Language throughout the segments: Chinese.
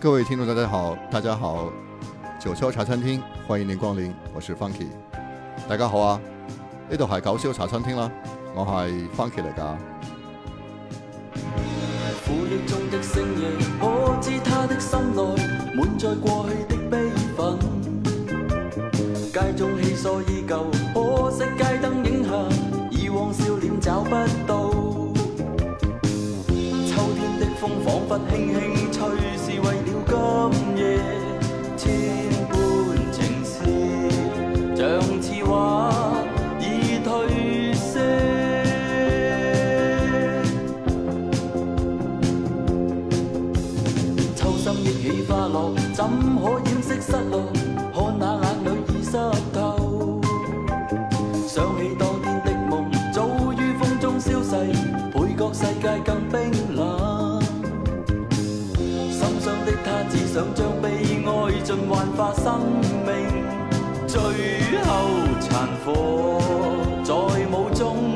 各位听众，大家好，大家好，九霄茶餐廳歡迎您光臨，我是 Funky。大家好啊，呢度係九霄茶餐廳啦，我係 Funky 嚟㗎。苦憶中的星夜，可知他的心內滿載過去的悲憤。街中氣疏依舊，可惜街燈影下，以往笑臉找不到。秋天的風彷彿輕輕吹，今夜千般情事，像似画已褪色。秋心忆起花落，怎可掩饰失落？看那眼泪已湿透。想起当天的梦，早于风中消逝，倍觉世界更冰冷。只想将悲哀尽幻化生命，最后残火在舞中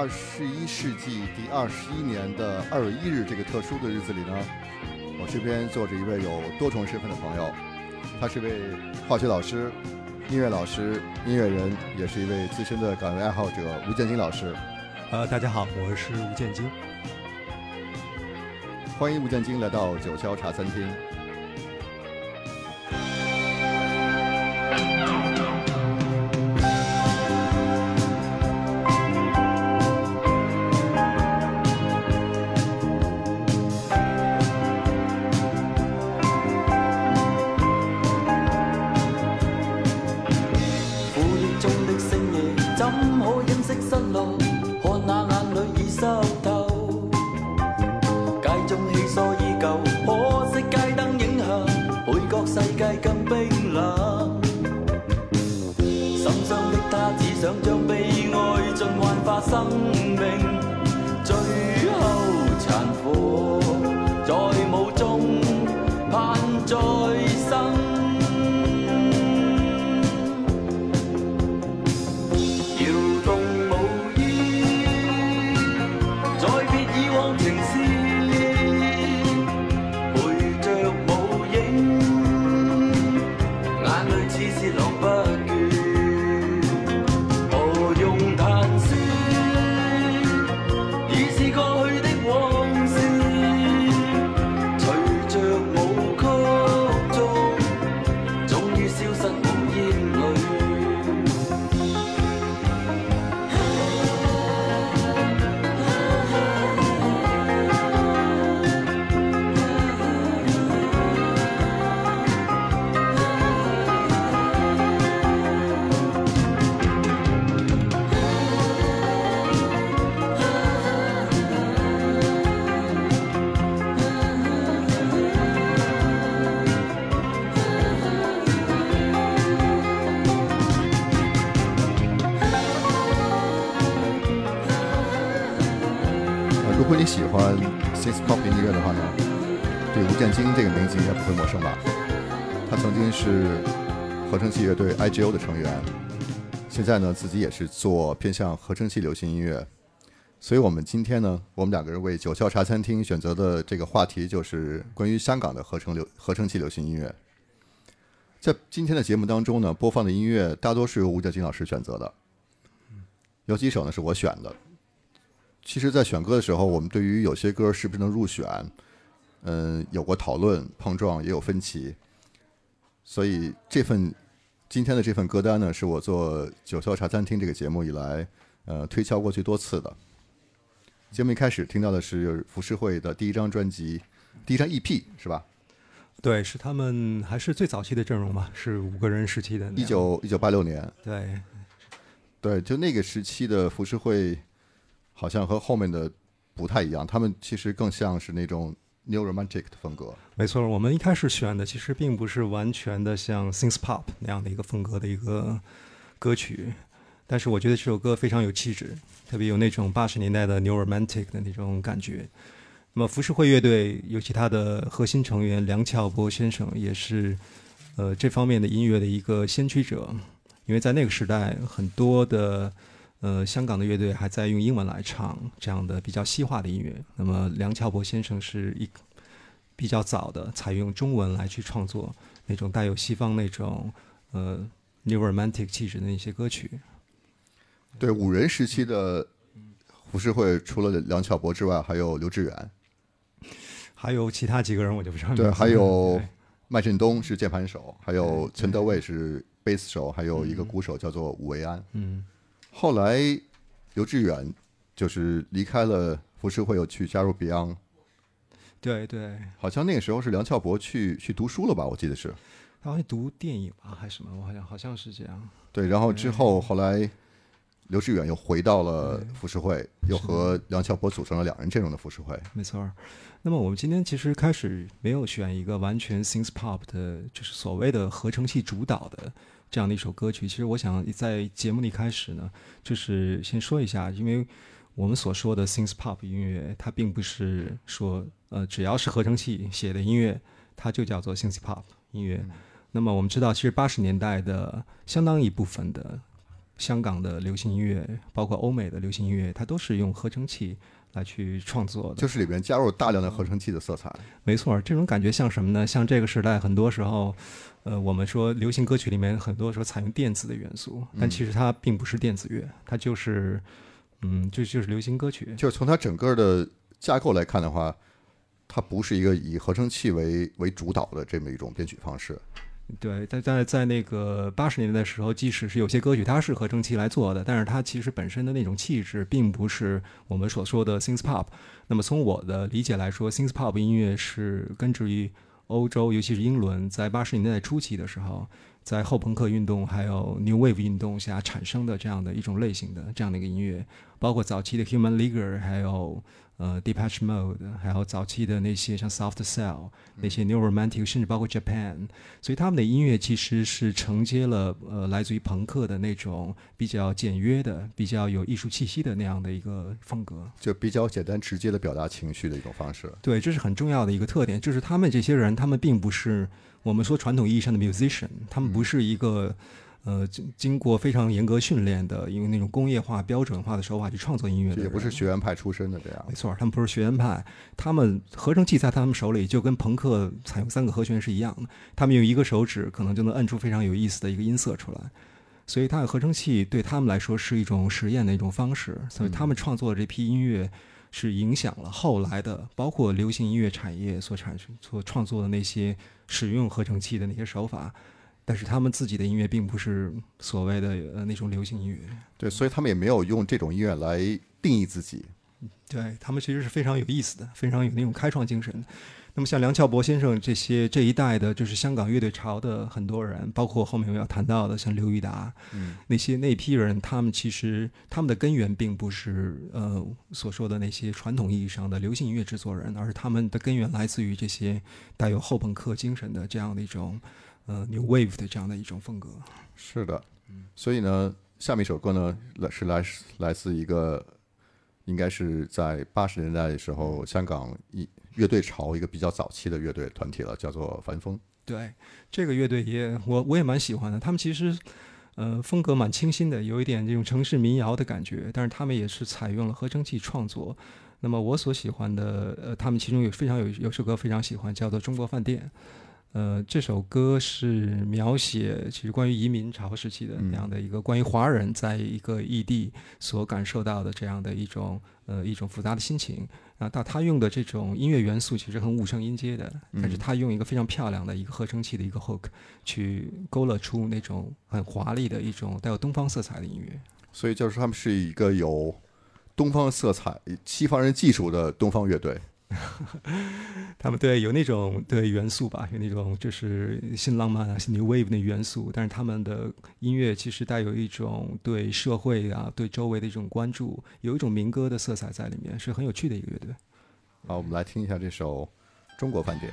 二十一世纪第二十一年的二月一日这个特殊的日子里呢，我身边坐着一位有多重身份的朋友，他是位化学老师、音乐老师、音乐人，也是一位资深的港乐爱好者吴建金老师。呃，大家好，我是吴建金。欢迎吴建金来到九霄茶餐厅。不会陌生吧？他曾经是合成器乐队 IGO 的成员，现在呢自己也是做偏向合成器流行音乐。所以我们今天呢，我们两个人为九霄茶餐厅选择的这个话题就是关于香港的合成流合成器流行音乐。在今天的节目当中呢，播放的音乐大多是由吴建金老师选择的，有几首呢是我选的。其实，在选歌的时候，我们对于有些歌是不是能入选，嗯，有过讨论、碰撞，也有分歧。所以这份今天的这份歌单呢，是我做九霄茶餐厅这个节目以来，呃，推敲过最多次的。节目一开始听到的是浮世绘的第一张专辑，第一张 EP 是吧？对，是他们还是最早期的阵容吧，是五个人时期的。一九一九八六年，对，对，就那个时期的浮世绘，好像和后面的不太一样，他们其实更像是那种 New Romantic 的风格。没错，我们一开始选的其实并不是完全的像 Synth Pop 那样的一个风格的一个歌曲，但是我觉得这首歌非常有气质，特别有那种八十年代的 New Romantic 的那种感觉。那么浮世绘乐队，尤其他的核心成员梁翘柏先生，也是呃这方面的音乐的一个先驱者。因为在那个时代，很多的呃香港的乐队还在用英文来唱这样的比较西化的音乐。那么梁翘柏先生是一比较早的采用中文来去创作那种带有西方那种呃 New Romantic 气质的那些歌曲。对五人时期的胡适会，除了梁翘柏之外，还有刘志远，还有其他几个人我就不知道对，还有麦振东是键盘手，还有陈德卫是贝斯手，还有一个鼓手叫做武维安。嗯，后来刘志远就是离开了浮世绘，又去加入 Beyond。对对，好像那个时候是梁翘柏去去读书了吧？我记得是他好像读电影吧还是什么，我好像好像是这样。对。然后之后后来刘志远又回到了浮世绘，又和梁翘柏组成了两人阵容的浮世绘。没错儿。那么我们今天其实开始没有选一个完全 synth pop 的，就是所谓的合成器主导的这样的一首歌曲。其实我想在节目的一开始呢，就是先说一下，因为我们所说的 synth pop 音乐，它并不是说呃只要是合成器写的音乐，它就叫做 synth pop 音乐。那么我们知道，其实八十年代的相当一部分的香港的流行音乐，包括欧美的流行音乐，它都是用合成器来去创作的。就是里边加入大量的合成器的色彩。没错，这种感觉像什么呢？像这个时代，很多时候，呃，我们说流行歌曲里面很多时候采用电子的元素，但其实它并不是电子乐，它就是，嗯，就就是流行歌曲。就是从它整个的架构来看的话，它不是一个以合成器为为主导的这么一种编曲方式。对，但在在那个八十年代的时候，即使是有些歌曲它是合成器来做的，但是它其实本身的那种气质，并不是我们所说的 synth pop。那么从我的理解来说，synth pop 音乐是根植于欧洲，尤其是英伦，在八十年代初期的时候，在后朋克运动还有 New Wave 运动下产生的这样的一种类型的这样的一个音乐，包括早期的 Human League，还有呃 Depeche Mode，还有早期的那些像 Soft Cell 那些 New Romantic，甚至包括 Japan，所以他们的音乐其实是承接了呃来自于朋克的那种比较简约的、比较有艺术气息的那样的一个风格。就比较简单直接的表达情绪的一种方式。对，这是很重要的一个特点，就是他们这些人，他们并不是我们说传统意义上的 musician，他们不是一个呃经经过非常严格训练的，用那种工业化、标准化的手法去创作音乐的也不是学院派出身的这样没。错，他们不是学院派，他们合成器在他们手里就跟朋克采用三个和弦是一样的，他们用一个手指可能就能摁出非常有意思的一个音色出来。所以，他的合成器对他们来说是一种实验的一种方式，所以他们创作的这批音乐是影响了后来的，包括流行音乐产业所产生、所创作的那些使用合成器的那些手法。但是他们自己的音乐并不是所谓的呃那种流行音乐，对，所以他们也没有用这种音乐来定义自己。对他们其实是非常有意思的，非常有那种开创精神。那么像梁翘柏先生这些这一代的，就是香港乐队潮的很多人，包括后面我们要谈到的像刘玉达，嗯，那些那批人，他们其实他们的根源并不是呃所说的那些传统意义上的流行音乐制作人，而是他们的根源来自于这些带有后朋克精神的这样的一种呃 New Wave 的这样的一种风格。是的。所以呢，下面一首歌呢，来是来来自一个，应该是在八十年代的时候，香港一乐队潮一个比较早期的乐队团体了，叫做凡风。对，这个乐队也我我也蛮喜欢的。他们其实，呃，风格蛮清新的，有一点这种城市民谣的感觉。但是他们也是采用了合成器创作。那么我所喜欢的，呃，他们其中有非常有有首歌非常喜欢，叫做《中国饭店》。呃，这首歌是描写其实关于移民潮时期的那样的一个关于华人在一个异地所感受到的这样的一种呃一种复杂的心情。啊，到他用的这种音乐元素其实很五声音阶的，但是他用一个非常漂亮的一个合成器的一个 hook 去勾勒出那种很华丽的一种带有东方色彩的音乐。所以就是他们是一个有东方色彩、西方人技术的东方乐队。他们对有那种对元素吧，有那种就是新浪漫啊、新 New Wave 的元素，但是他们的音乐其实带有一种对社会啊、对周围的一种关注，有一种民歌的色彩在里面，是很有趣的一个乐队。好，我们来听一下这首《中国饭店》。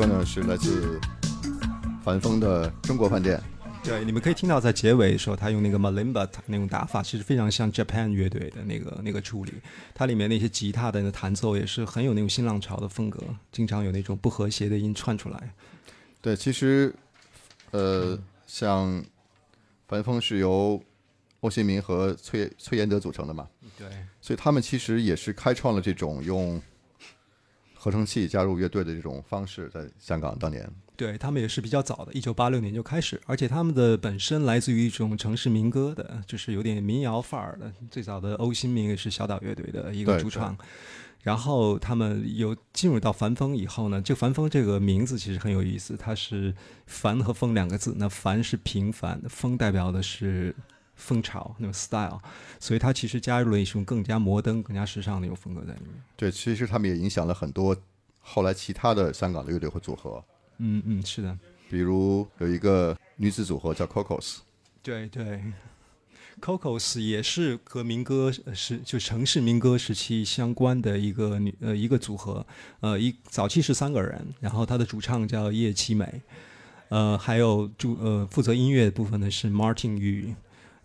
歌呢，是来自樊峰的《中国饭店》。对，你们可以听到在结尾的时候，他用那个 malimba 那种打法，其实非常像 Japan 乐队的那个那个处理。它里面那些吉他的那弹奏也是很有那种新浪潮的风格，经常有那种不和谐的音串出来。对，其实，呃，像樊峰是由欧新民和崔崔延德组成的嘛，对，所以他们其实也是开创了这种用合成器加入乐队的这种方式，在香港当年。对他们也是比较早的，一九八六年就开始，而且他们的本身来自于一种城市民歌的，就是有点民谣范儿的。最早的欧新民也是小岛乐队的一个主唱，然后他们有进入到樊风以后呢，这樊风这个名字其实很有意思，它是樊和风两个字，那樊是平凡，风代表的是风潮那种 style，所以它其实加入了一种更加摩登、更加时尚的一种风格在里面。对，其实他们也影响了很多后来其他的香港的乐队和组合，嗯嗯，是的，比如有一个女子组合叫 Cocos，对对。Cocos 也是和民歌呃时就城市民歌时期相关的一个女呃一个组合，呃一早期是三个人，然后他的主唱叫叶启美，呃还有主呃负责音乐部分的是 Martin Yu，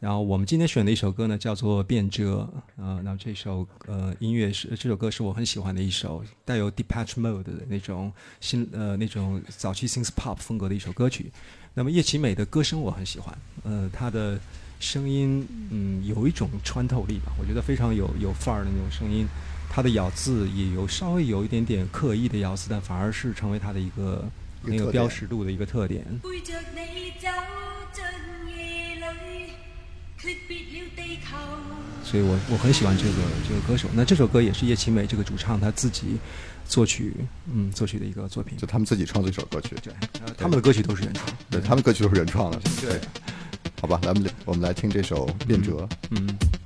然后我们今天选的一首歌呢叫做《变折》，呃，那这首呃音乐是这首歌是我很喜欢的一首，带有 Depatch Mode 的那种新呃那种早期 synth pop 风格的一首歌曲。那么叶启美的歌声我很喜欢，呃，她的声音嗯有一种穿透力吧，我觉得非常有有范儿的那种声音。她的咬字也有稍微有一点点刻意的咬字，但反而是成为她的一个很有标识度的一个特点。所以我我很喜欢这个这个歌手。那这首歌也是叶启美这个主唱他自己作曲，嗯，作曲的一个作品就。他们自己创作一首歌曲，对，呃他们的歌曲都是原创。对他们歌曲都是原创的。对，好吧，来我们我们来听这首《变折》。嗯。背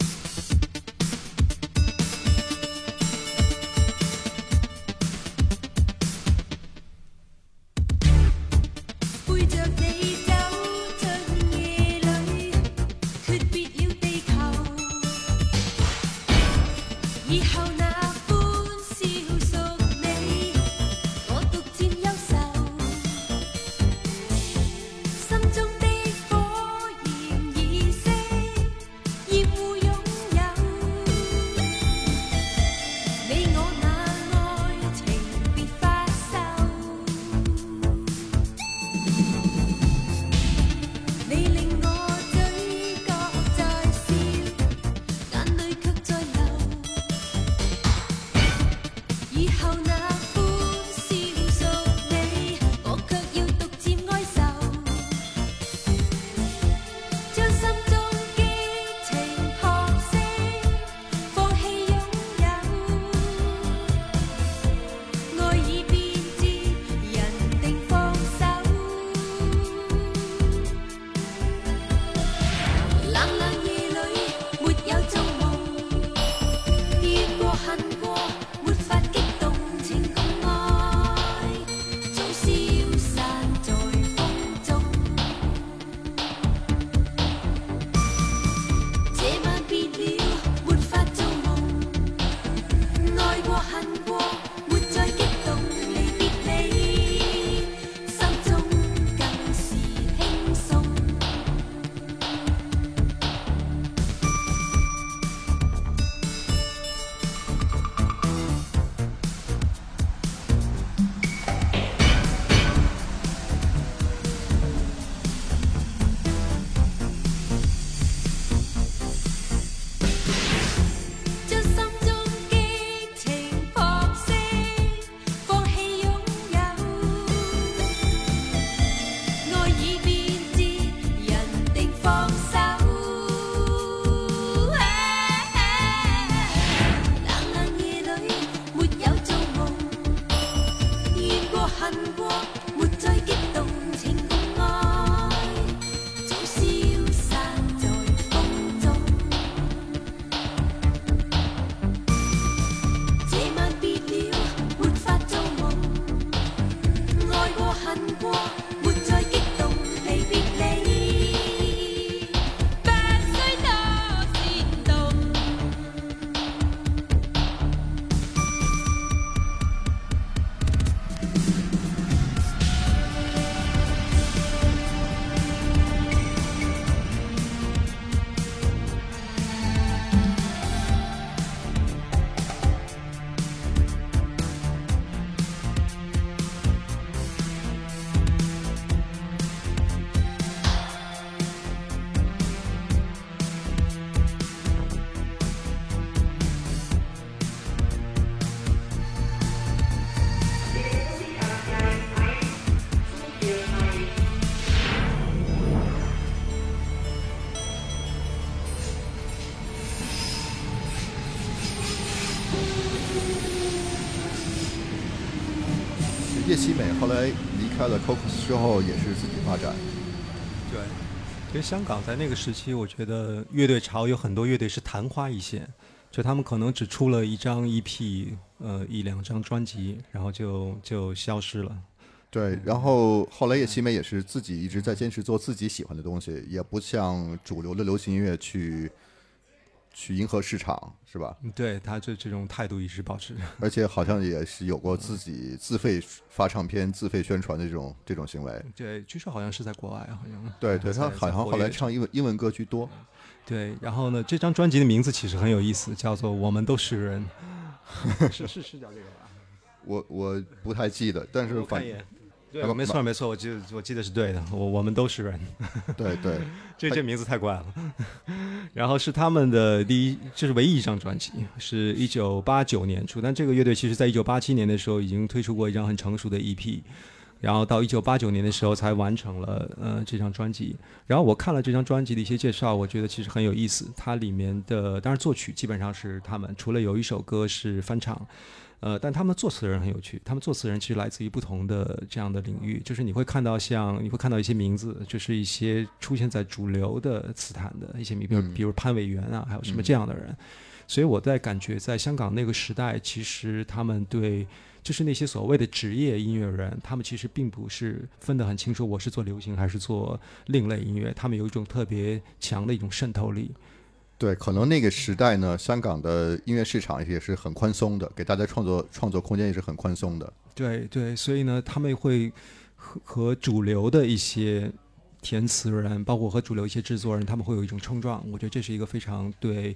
叶启美后来离开了 Cocos 之后，也是自己发展。对，其实香港在那个时期，我觉得乐队潮有很多乐队是昙花一现，就他们可能只出了一张 EP，呃，一两张专辑，然后就就消失了。对，然后后来叶西美也是自己一直在坚持做自己喜欢的东西，也不像主流的流行音乐去去迎合市场，是吧？对他这这种态度一直保持。而且好像也是有过自己自费发唱片、自费宣传的这种这种行为。对，据说好像是在国外，好像对对，他好像后来唱英文英文歌居多。对，然后呢，这张专辑的名字其实很有意思，叫做《我们都是人》，是是是叫这个吧？我我不太记得，但是反对没错没错，我记得我记得是对的，我我们都是人，对对 这这名字太怪了。然后是他们的第一，这是唯一一张专辑，是一九八九年出，但这个乐队其实在一九八七年的时候已经推出过一张很成熟的 EP。然后到一九八九年的时候才完成了呃这张专辑。然后我看了这张专辑的一些介绍，我觉得其实很有意思。它里面的当然作曲基本上是他们，除了有一首歌是翻唱，呃，但他们作词人很有趣。他们作词人其实来自于不同的这样的领域，就是你会看到像你会看到一些名字，就是一些出现在主流的词坛的一些名，比如嗯比如潘伟元啊，还有什么这样的人。所以我在感觉，在香港那个时代，其实他们对就是那些所谓的职业音乐人，他们其实并不是分得很清楚，我是做流行还是做另类音乐，他们有一种特别强的一种渗透力。对，可能那个时代呢，香港的音乐市场也是很宽松的，给大家创作创作空间也是很宽松的。对对，所以呢，他们会和和主流的一些填词人，包括和主流一些制作人，他们会有一种冲撞。我觉得这是一个非常对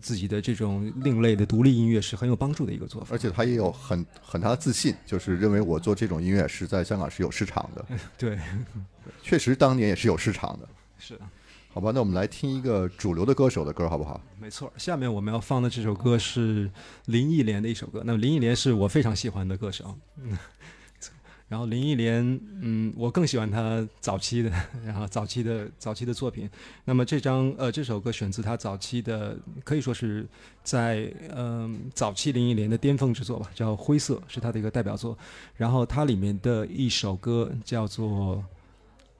自己的这种另类的独立音乐是很有帮助的一个做法。而且他也有很很大的自信，就是认为我做这种音乐是在香港是有市场的。对，确实当年也是有市场的。是的。好吧，那我们来听一个主流的歌手的歌，好不好？没错，下面我们要放的这首歌是林忆莲的一首歌。那么林忆莲是我非常喜欢的歌手，嗯，然后林忆莲，嗯，我更喜欢她早期的，然后早期的早期的作品。那么这张呃这首歌选自她早期的，可以说是在嗯、早期林忆莲的巅峰之作吧，叫《灰色》，是她的一个代表作。然后它里面的一首歌叫做。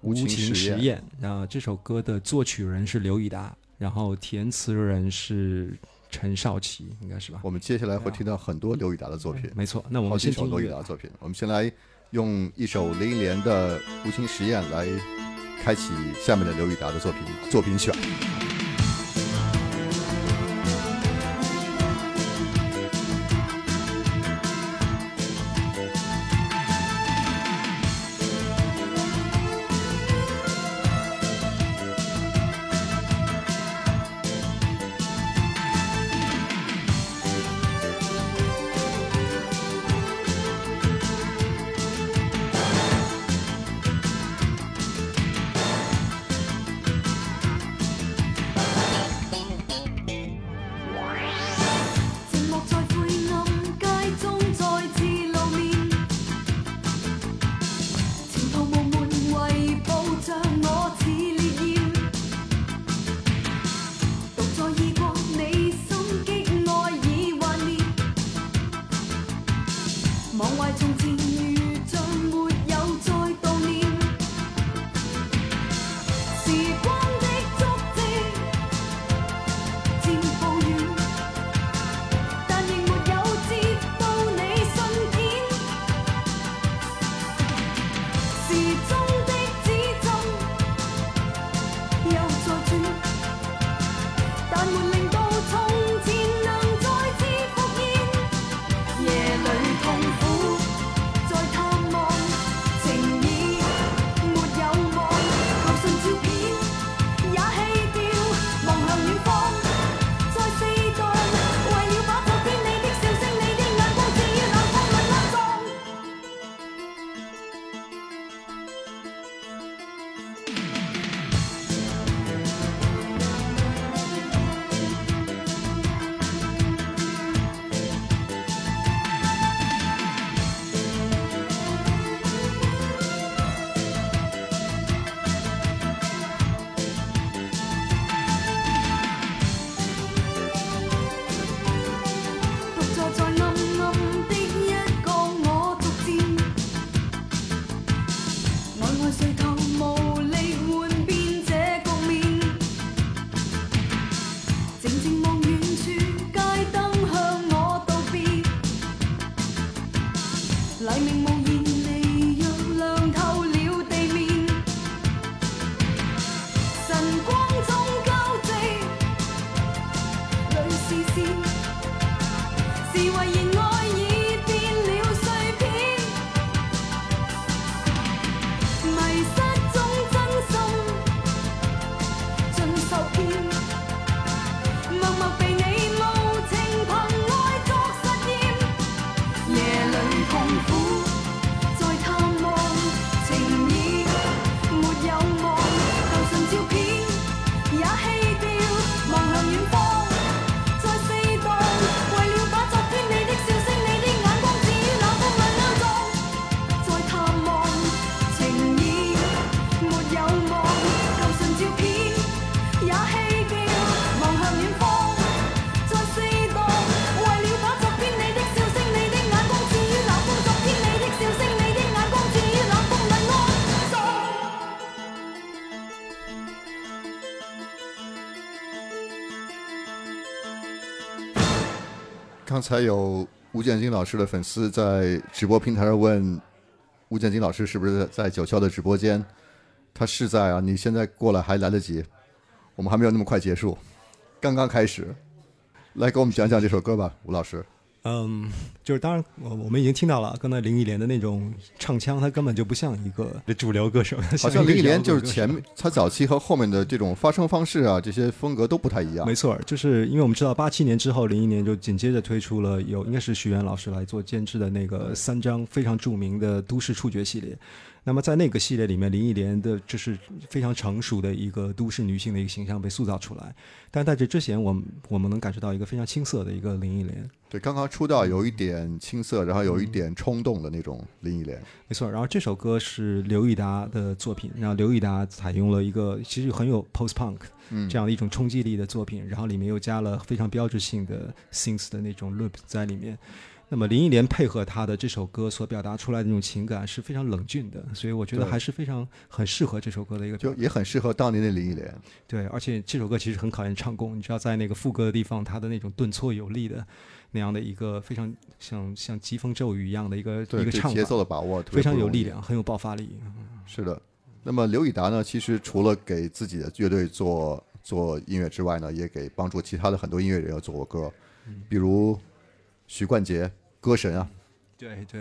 无情情实验。然后这首歌的作曲人是刘以达，然后填词人是陈少奇，应该是吧？我们接下来会听到很多刘以达的作品，没错。那我们先听刘宇达的作品。我们先来用一首林忆莲的《无情实验》来开启下面的刘以达的作品作品选。刚才有吴建金老师的粉丝在直播平台上问吴建金老师是不是在九霄的直播间？他是在啊，你现在过来还来得及，我们还没有那么快结束，刚刚开始。来给我们讲讲这首歌吧，吴老师。嗯，就是当然，我我们已经听到了刚才林忆莲的那种唱腔，她根本就不像一个主流歌手，好像林忆莲就是前。前面他早期和后面的这种发声方式啊，这些风格都不太一样。没错，就是因为我们知道八七年之后，林忆莲就紧接着推出了有应该是徐源老师来做监制的那个三张非常著名的都市触觉系列。那么在那个系列里面，林忆莲的就是非常成熟的一个都市女性的一个形象被塑造出来。但在这之前，我们我们能感受到一个非常青涩的一个林忆莲。对，刚刚出道有一点青涩，然后有一点冲动的那种林忆莲。没错，然后这首歌是刘以达的作品，然后刘以达采用了一个其实很有 post punk 嗯这样的一种冲击力的作品，然后里面又加了非常标志性的 synth 的那种 loop 在里面。那么林忆莲配合她的这首歌所表达出来的那种情感是非常冷峻的，所以我觉得还是非常很适合这首歌的一个就也很适合当年的林忆莲。对，而且这首歌其实很考验唱功，你知道在那个副歌的地方，他的那种顿挫有力的那样的一个非常像像疾风骤雨一样的一个一个唱法，节奏的把握非常有力量，很有爆发力。是的，那么刘以达呢，其实除了给自己的乐队做做音乐之外呢，也给帮助其他的很多音乐人要做过歌，比如许冠杰，歌神啊。对对，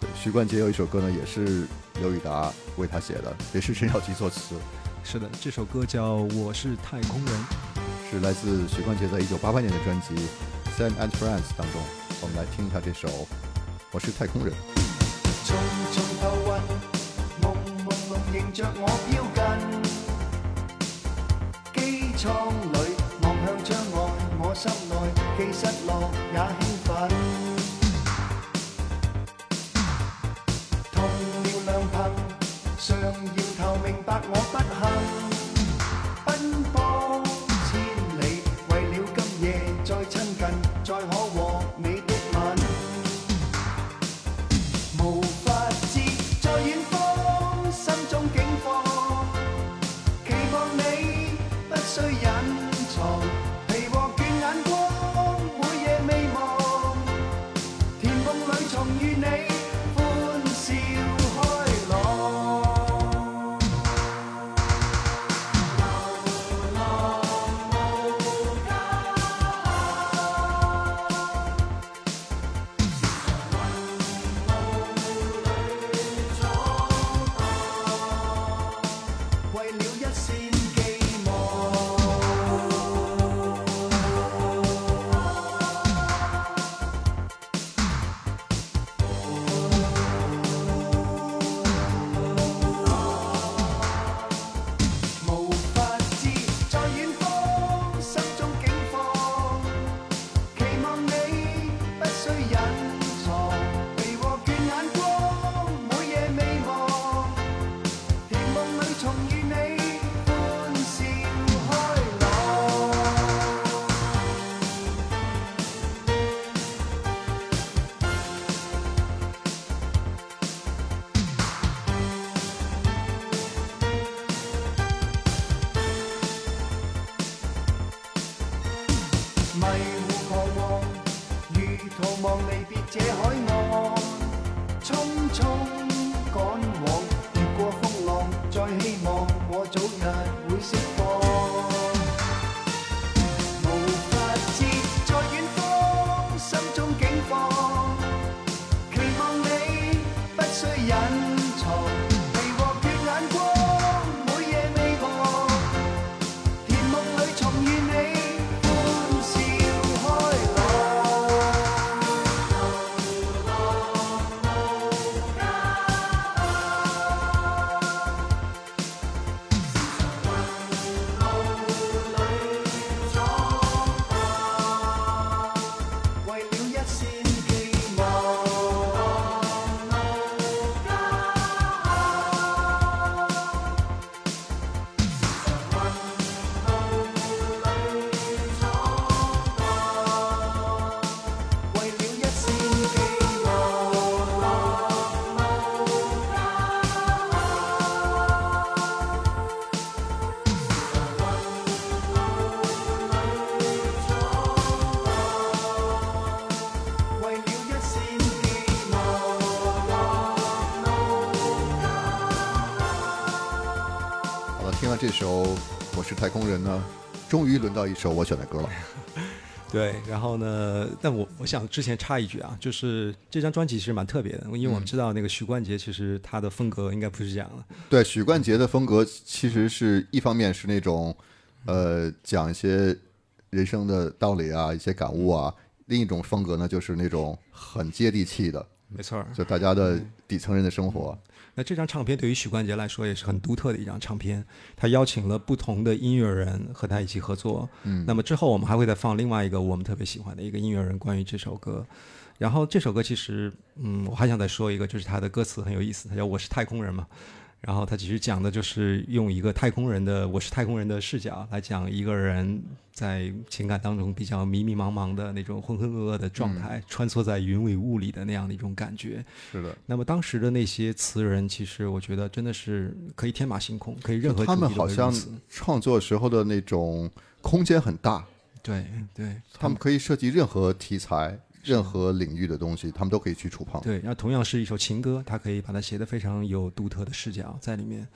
对，许冠杰有一首歌呢，也是刘宇达为他写的，也是陈小奇作词，是的，这首歌叫《我是太空人》。是来自许冠杰在一九八八年的专辑《Sam and Friends》当中。我们来听一下这首《我是太空人》。重重頭暈，朦朦胧迎着我飘近，機艙裏望向窗外，我心內失落也兴奋。痛了两拍上瘾头明白我不行是太空人》呢，终于轮到一首我选的歌了。对，然后呢？但我我想之前插一句啊，就是这张专辑其实蛮特别的，因为我们知道那个许冠杰其实他的风格应该不是这样的。对，许冠杰的风格其实是一方面是那种，呃，讲一些人生的道理啊，一些感悟啊；另一种风格呢，就是那种很接地气的，没错，就大家的底层人的生活。那这张唱片对于许冠杰来说也是很独特的一张唱片，他邀请了不同的音乐人和他一起合作。嗯，那么之后我们还会再放另外一个我们特别喜欢的一个音乐人关于这首歌。然后这首歌其实，嗯，我还想再说一个，就是他的歌词很有意思，他叫《我是太空人》嘛。然后他其实讲的就是用一个太空人的“我是太空人”的视角来讲一个人在情感当中比较迷迷茫茫的那种浑浑噩噩的状态，穿梭在云里雾里的那样的一种感觉。是的，那么当时的那些词人，其实我觉得真的是可以天马行空，可以任何他们好像创作时候的那种空间很大，对对。他们可以涉及任何题材、任何领域的东西，他们都可以去触碰。对，然后同样是一首情歌，他可以把它写得非常有独特的视角在里面，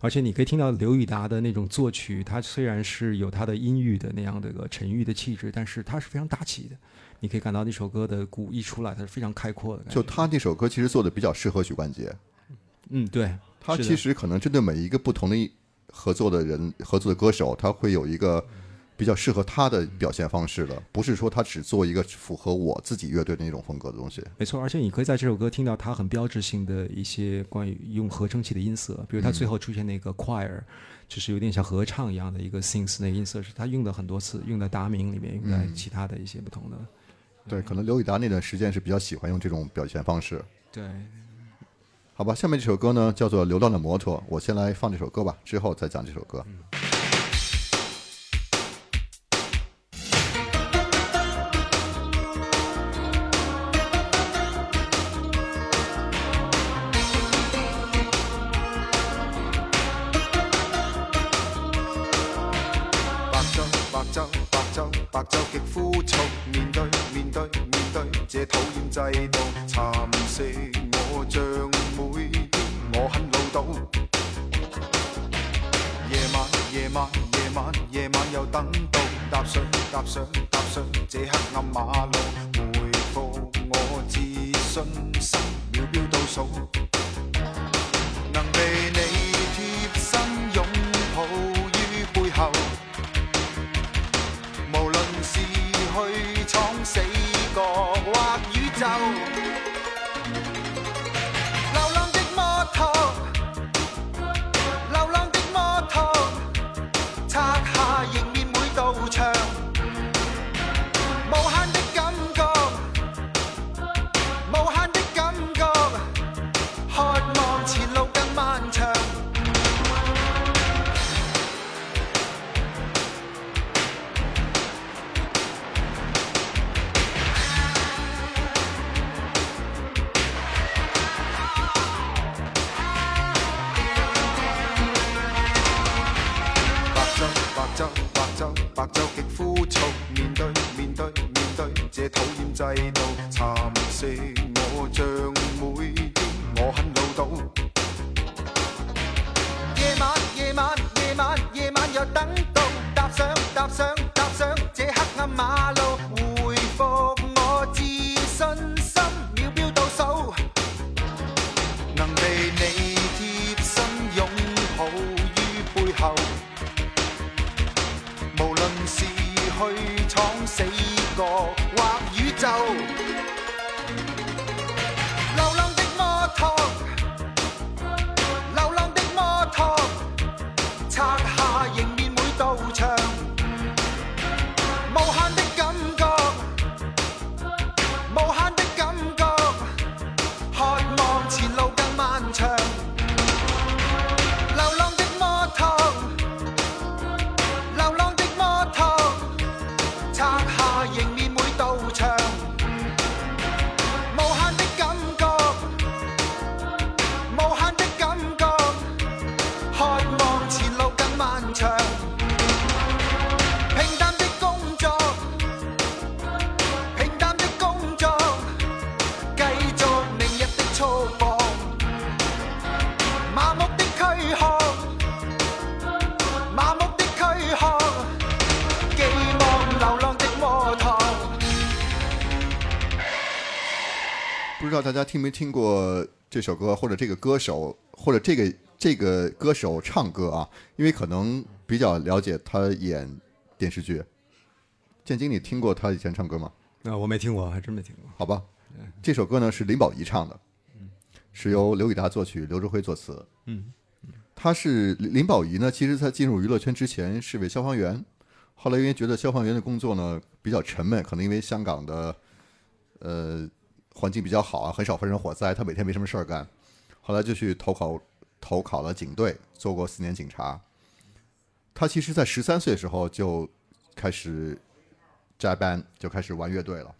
而且你可以听到刘宇达的那种作曲，他虽然是有他的阴郁的那样的一个沉郁的气质，但是他是非常大气的。你可以感到那首歌的鼓一出来，它是非常开阔的。就他那首歌其实做的比较适合许冠杰，嗯，对，他其实可能针对每一个不同的一合作的人、合作的歌手，他会有一个比较适合他的表现方式的，不是说他只做一个符合我自己乐队的那种风格的东西。没错，而且你可以在这首歌听到他很标志性的一些关于用合成器的音色，比如他最后出现那个 choir，、就是有点像合唱一样的一个 sings 那个音色，是他用的很多次，用在达明里面，用在其他的一些不同的。对，可能刘宇达那段时间是比较喜欢用这种表现方式。对，好吧，下面这首歌呢叫做《流浪的摩托》，我先来放这首歌吧，之后再讲这首歌。白白晝，白晝，白家听没听过这首歌，或者这个歌手，或者这个这个歌手唱歌啊？因为可能比较了解他演电视剧。建经，你听过他以前唱歌吗？啊，我没听过，还真没听过。好吧，这首歌呢是林保怡唱的，是由刘以达作曲，刘志辉作词。嗯，他是林林保怡呢，其实在进入娱乐圈之前是位消防员，后来因为觉得消防员的工作呢比较沉闷，可能因为香港的呃环境比较好啊，很少发生火灾，他每天没什么事儿干，后来就去投考投考了警队，做过四年警察。他其实，在十三岁的时候就开始加班，就开始玩乐队了。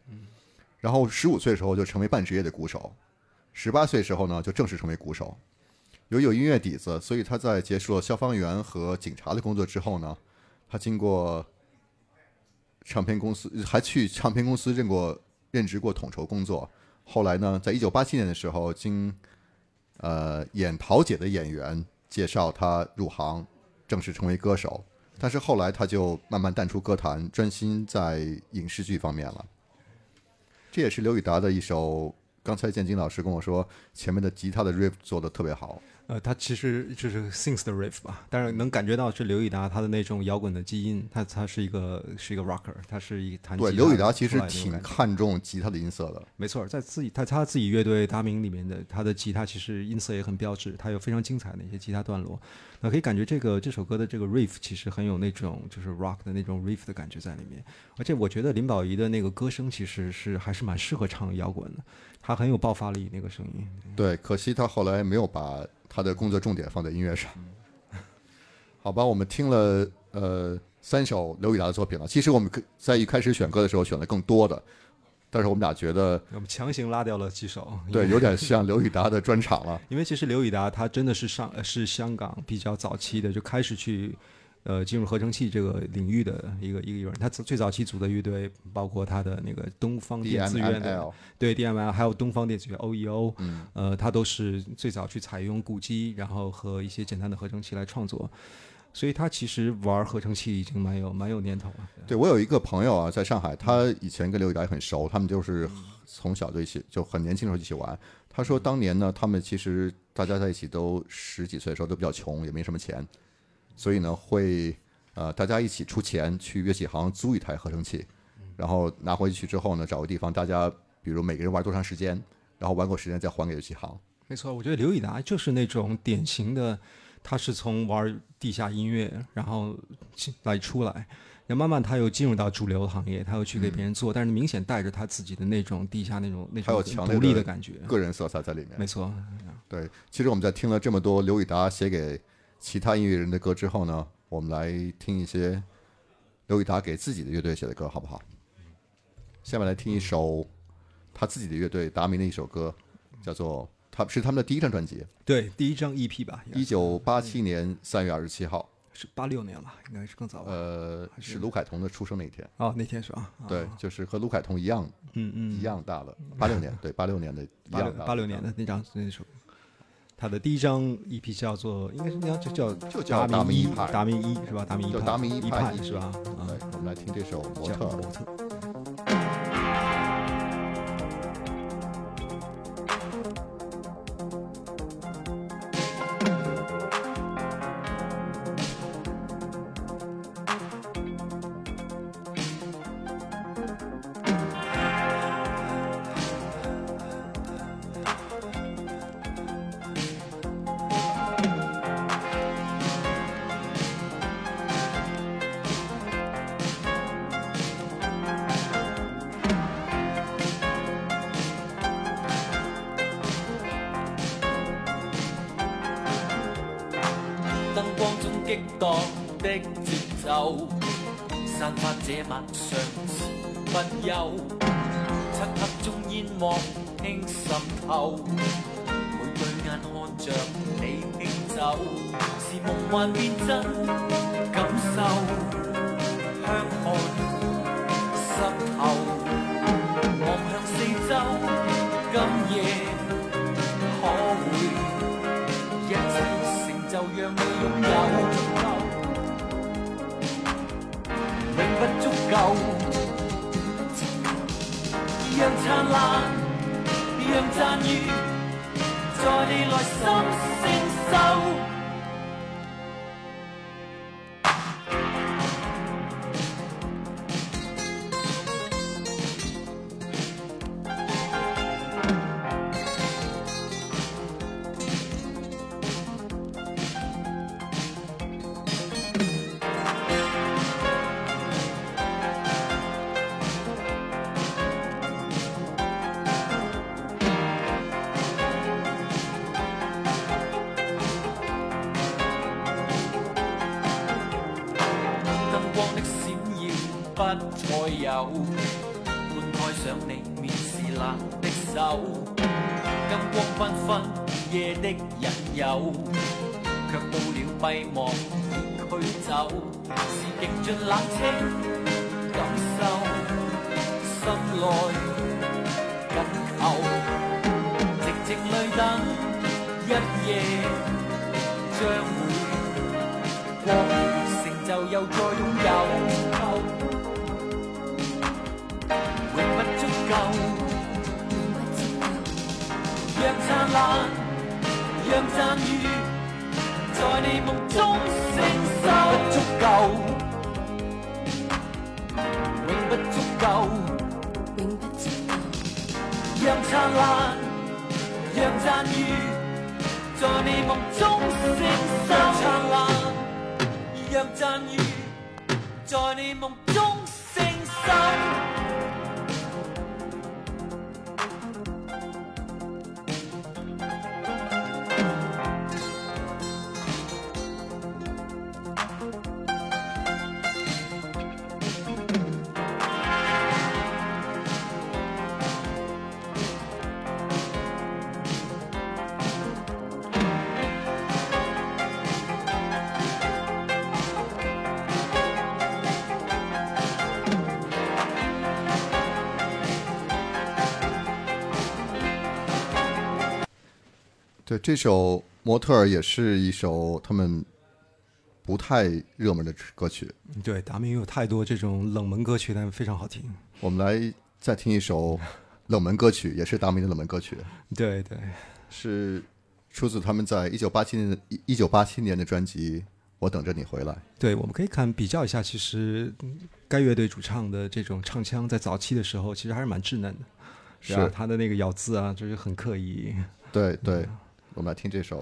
然后十五岁的时候就成为半职业的鼓手，十八岁时候呢就正式成为鼓手。由于有音乐底子，所以他在结束了消防员和警察的工作之后呢，他经过唱片公司，还去唱片公司任过任职过统筹工作。后来呢，在一九八七年的时候，经呃演桃姐的演员介绍他入行，正式成为歌手。但是后来他就慢慢淡出歌坛，专心在影视剧方面了。这也是刘宇达的一首。刚才建金老师跟我说，前面的吉他的 riff 做的特别好。呃，他其实就是 Sings 的 riff 吧，但是能感觉到是刘以达他的那种摇滚的基因，他他是一个是一个 rocker，他是一弹吉他对，刘以达其实挺看重吉他的音色的。没错，在自己他他自己乐队达明里面的他的吉他其实音色也很标志，他有非常精彩的一些吉他段落。那可以感觉这个这首歌的这个 riff 其实很有那种就是 rock 的那种 riff 的感觉在里面，而且我觉得林保怡的那个歌声其实是还是蛮适合唱摇滚的，他很有爆发力那个声音。对，可惜他后来没有把他的工作重点放在音乐上。好吧，我们听了呃三首刘宇达的作品了。其实我们可在一开始选歌的时候选了更多的，但是我们俩觉得我们强行拉掉了几首，对有点像刘宇达的专场了。因为其实刘宇达他真的是上呃是香港比较早期的就开始去呃进入合成器这个领域的一个一个艺人。他最早期组的乐队包括他的那个东方电子乐的 DML 对 DML，还有东方电子乐 OEO，嗯呃，他都是最早去采用鼓机，然后和一些简单的合成器来创作。所以他其实玩合成器已经蛮有蛮有年头了。对我有一个朋友啊，在上海，他以前跟刘以达也很熟，他们就是从小就一起，就很年轻的时候一起玩。他说当年呢，他们其实大家在一起都十几岁的时候都比较穷，也没什么钱，所以呢会呃大家一起出钱去乐器行租一台合成器，然后拿回去之后呢，找个地方大家比如每个人玩多长时间，然后玩够时间再还给乐器行。没错，我觉得刘以达就是那种典型的，他是从玩地下音乐，然后进来出来，然后慢慢他又进入到主流行业，他又去给别人做，但是明显带着他自己的那种地下那种那还有种强独立的感觉。个人色彩在里面。没错，对，其实我们在听了这么多刘以达写给其他音乐人的歌之后呢，我们来听一些刘以达给自己的乐队写的歌，好不好？下面来听一首他自己的乐队达明的一首歌，叫做他是他们的第一张专辑，对，第一张 EP 吧，一九八七年三月二十七号，是八六年吧，应该是更早吧。呃，是？卢凯彤的出生那一天，哦，那天是吧？啊对，就是和卢凯彤一样嗯嗯，一样大的，八六年，对，八六年的一八样大的六八六年的那张那首，他的第一张 EP 叫做，应该是那张就叫就叫达达明一派达明一是吧？达明一派叫达明一一派派是吧？啊对，，我们来听这首《模叫特儿》。模特。心內緊扣，靜靜裏等一夜將會。光成就又再擁有，永不足夠。讓燦爛，讓赞誉，在你夢中承受足夠，永不足夠。让灿烂让赞誉在你梦中声生让灿烂。让赞誉在你梦中声生这首《模特儿》也是一首他们不太热门的歌曲。对，达明有太多这种冷门歌曲，但非常好听。我们来再听一首冷门歌曲，也是达明的冷门歌曲，对对，是出自他们在一九八七年的一九八七年的专辑《我等着你回来》。对，我们可以看比较一下，其实嗯该乐队主唱的这种唱腔，在早期的时候其实还是蛮稚嫩的，是吧？他的那个咬字啊，就是很刻意。对对，我们来听这首。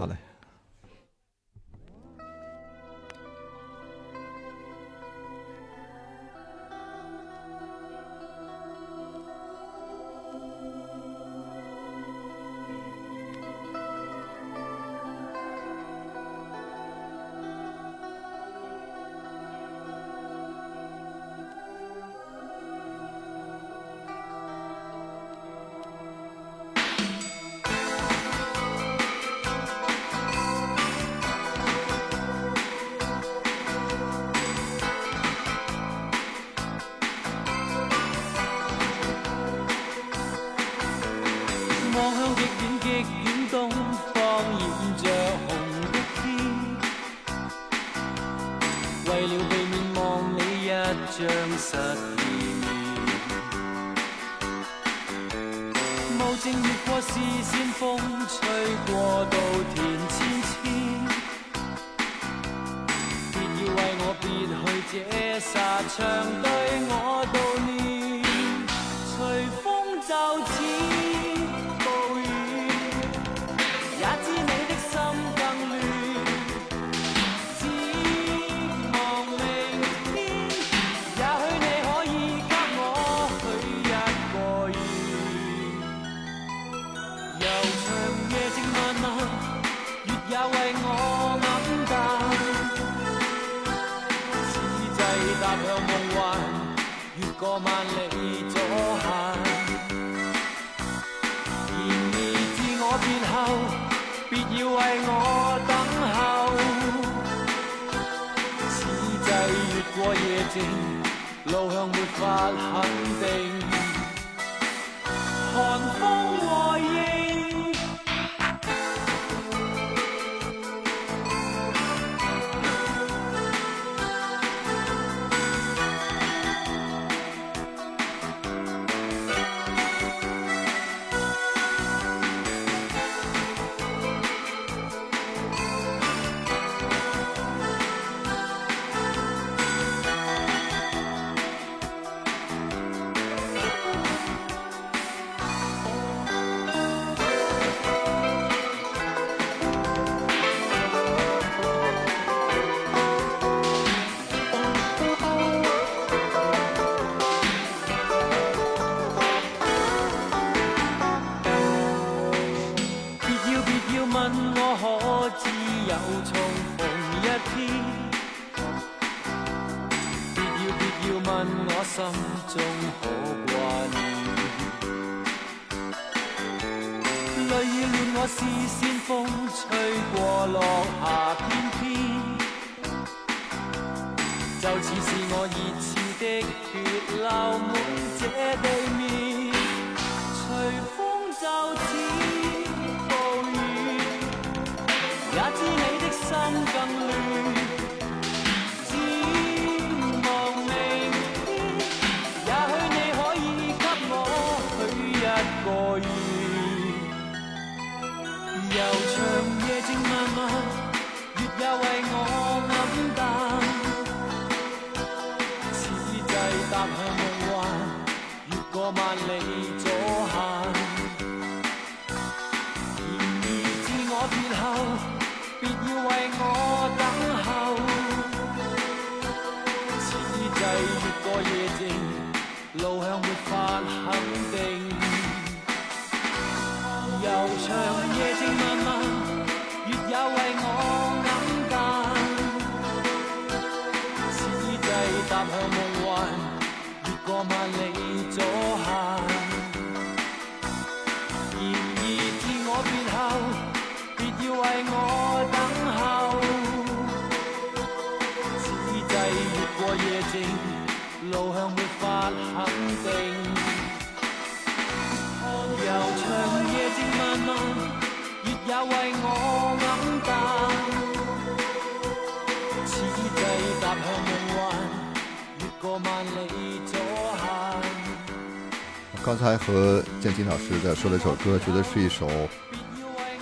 才和建金老师在说了一首歌，觉得是一首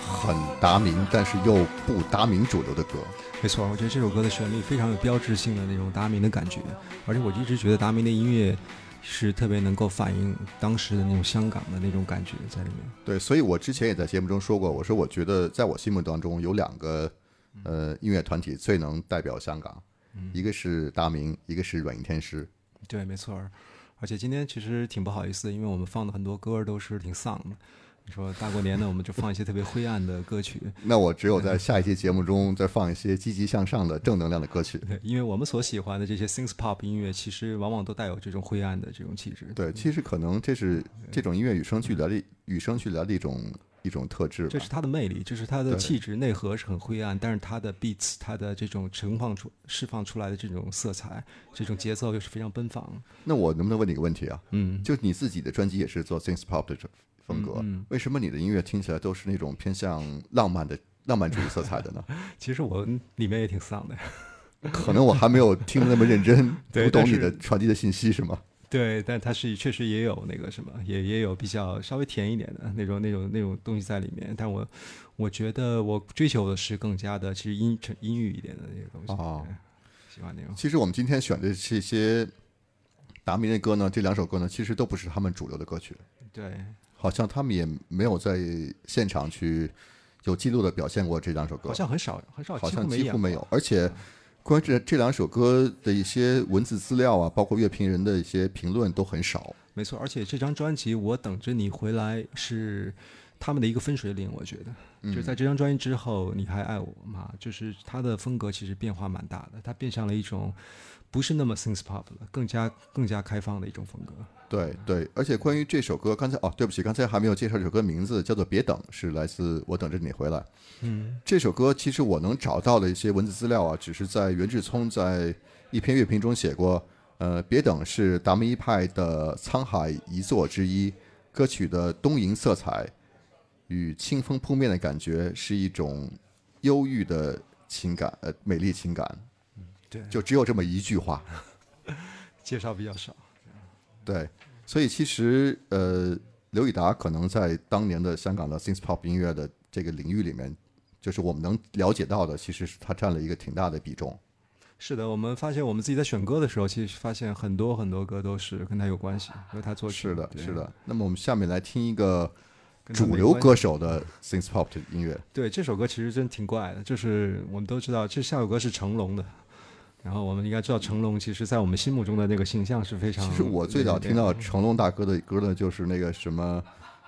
很达明，但是又不达明主流的歌。没错，我觉得这首歌的旋律非常有标志性的那种达明的感觉，而且我一直觉得达明的音乐是特别能够反映当时的那种香港的那种感觉在里面。对，所以我之前也在节目中说过，我说我觉得在我心目当中有两个呃音乐团体最能代表香港，一个是达明，一个是软硬天师。对，没错儿。而且今天其实挺不好意思，因为我们放的很多歌儿都是挺丧的。你说大过年的，我们就放一些特别灰暗的歌曲。那我只有在下一期节目中再放一些积极向上的正能量的歌曲。对，因为我们所喜欢的这些 synth pop 音乐，其实往往都带有这种灰暗的这种气质。对，其实可能这是这种音乐与生俱来的与生俱来的一种一种特质。这是它的魅力，就是它的气质内核是很灰暗，但是它的 beats，它的这种盛放出、释放出来的这种色彩、这种节奏又是非常奔放。那我能不能问你个问题啊？嗯，就你自己的专辑也是做 synth pop 的风格，嗯嗯为什么你的音乐听起来都是那种偏向浪漫的 浪漫主义色彩的呢？其实我里面也挺丧的。可能我还没有听得那么认真，对读懂你的传递的信息是吗？对，但它是确实也有那个什么，也也有比较稍微甜一点的那种那种那种东西在里面。但我我觉得我追求的是更加的其实阴沉阴郁一点的那个东西。哦喜欢那种。其实我们今天选的这些达明的歌呢，这两首歌呢，其实都不是他们主流的歌曲，对，好像他们也没有在现场去有记录的表现过这两首歌，好像很少很少，好像几乎没有。而且关于这这两首歌的一些文字资料啊，包括乐评人的一些评论都很少。没错，而且这张专辑《我等着你回来》是他们的一个分水岭，我觉得，嗯就在这张专辑之后，你还爱我吗？就是他的风格其实变化蛮大的，他变向了一种不是那么 synth pop 了，更加更加开放的一种风格。对对，而且关于这首歌，刚才哦，对不起，刚才还没有介绍这首歌名字，叫做《别等》，是来自《我等着你回来》。嗯，这首歌其实我能找到的一些文字资料啊，只是在袁志聪在一篇乐评中写过，呃，《别等》是达明一派的沧海遗作之一，歌曲的东瀛色彩与清风扑面的感觉是一种忧郁的情感，呃，美丽情感，对，就只有这么一句话。介绍比较少。对，所以其实呃，刘以达可能在当年的香港的 synth pop 音乐的这个领域里面，就是我们能了解到的，其实是他占了一个挺大的比重。是的，我们发现我们自己在选歌的时候，其实发现很多很多歌都是跟他有关系，由他作曲。是的，是的。那么我们下面来听一个主流歌手的 synth pop 的音乐。对，这首歌其实真挺怪的，就是我们都知道，这下首歌是成龙的。然后我们应该知道，成龙其实在我们心目中的那个形象是非常……其实我最早听到成龙大哥的歌呢，就是那个什么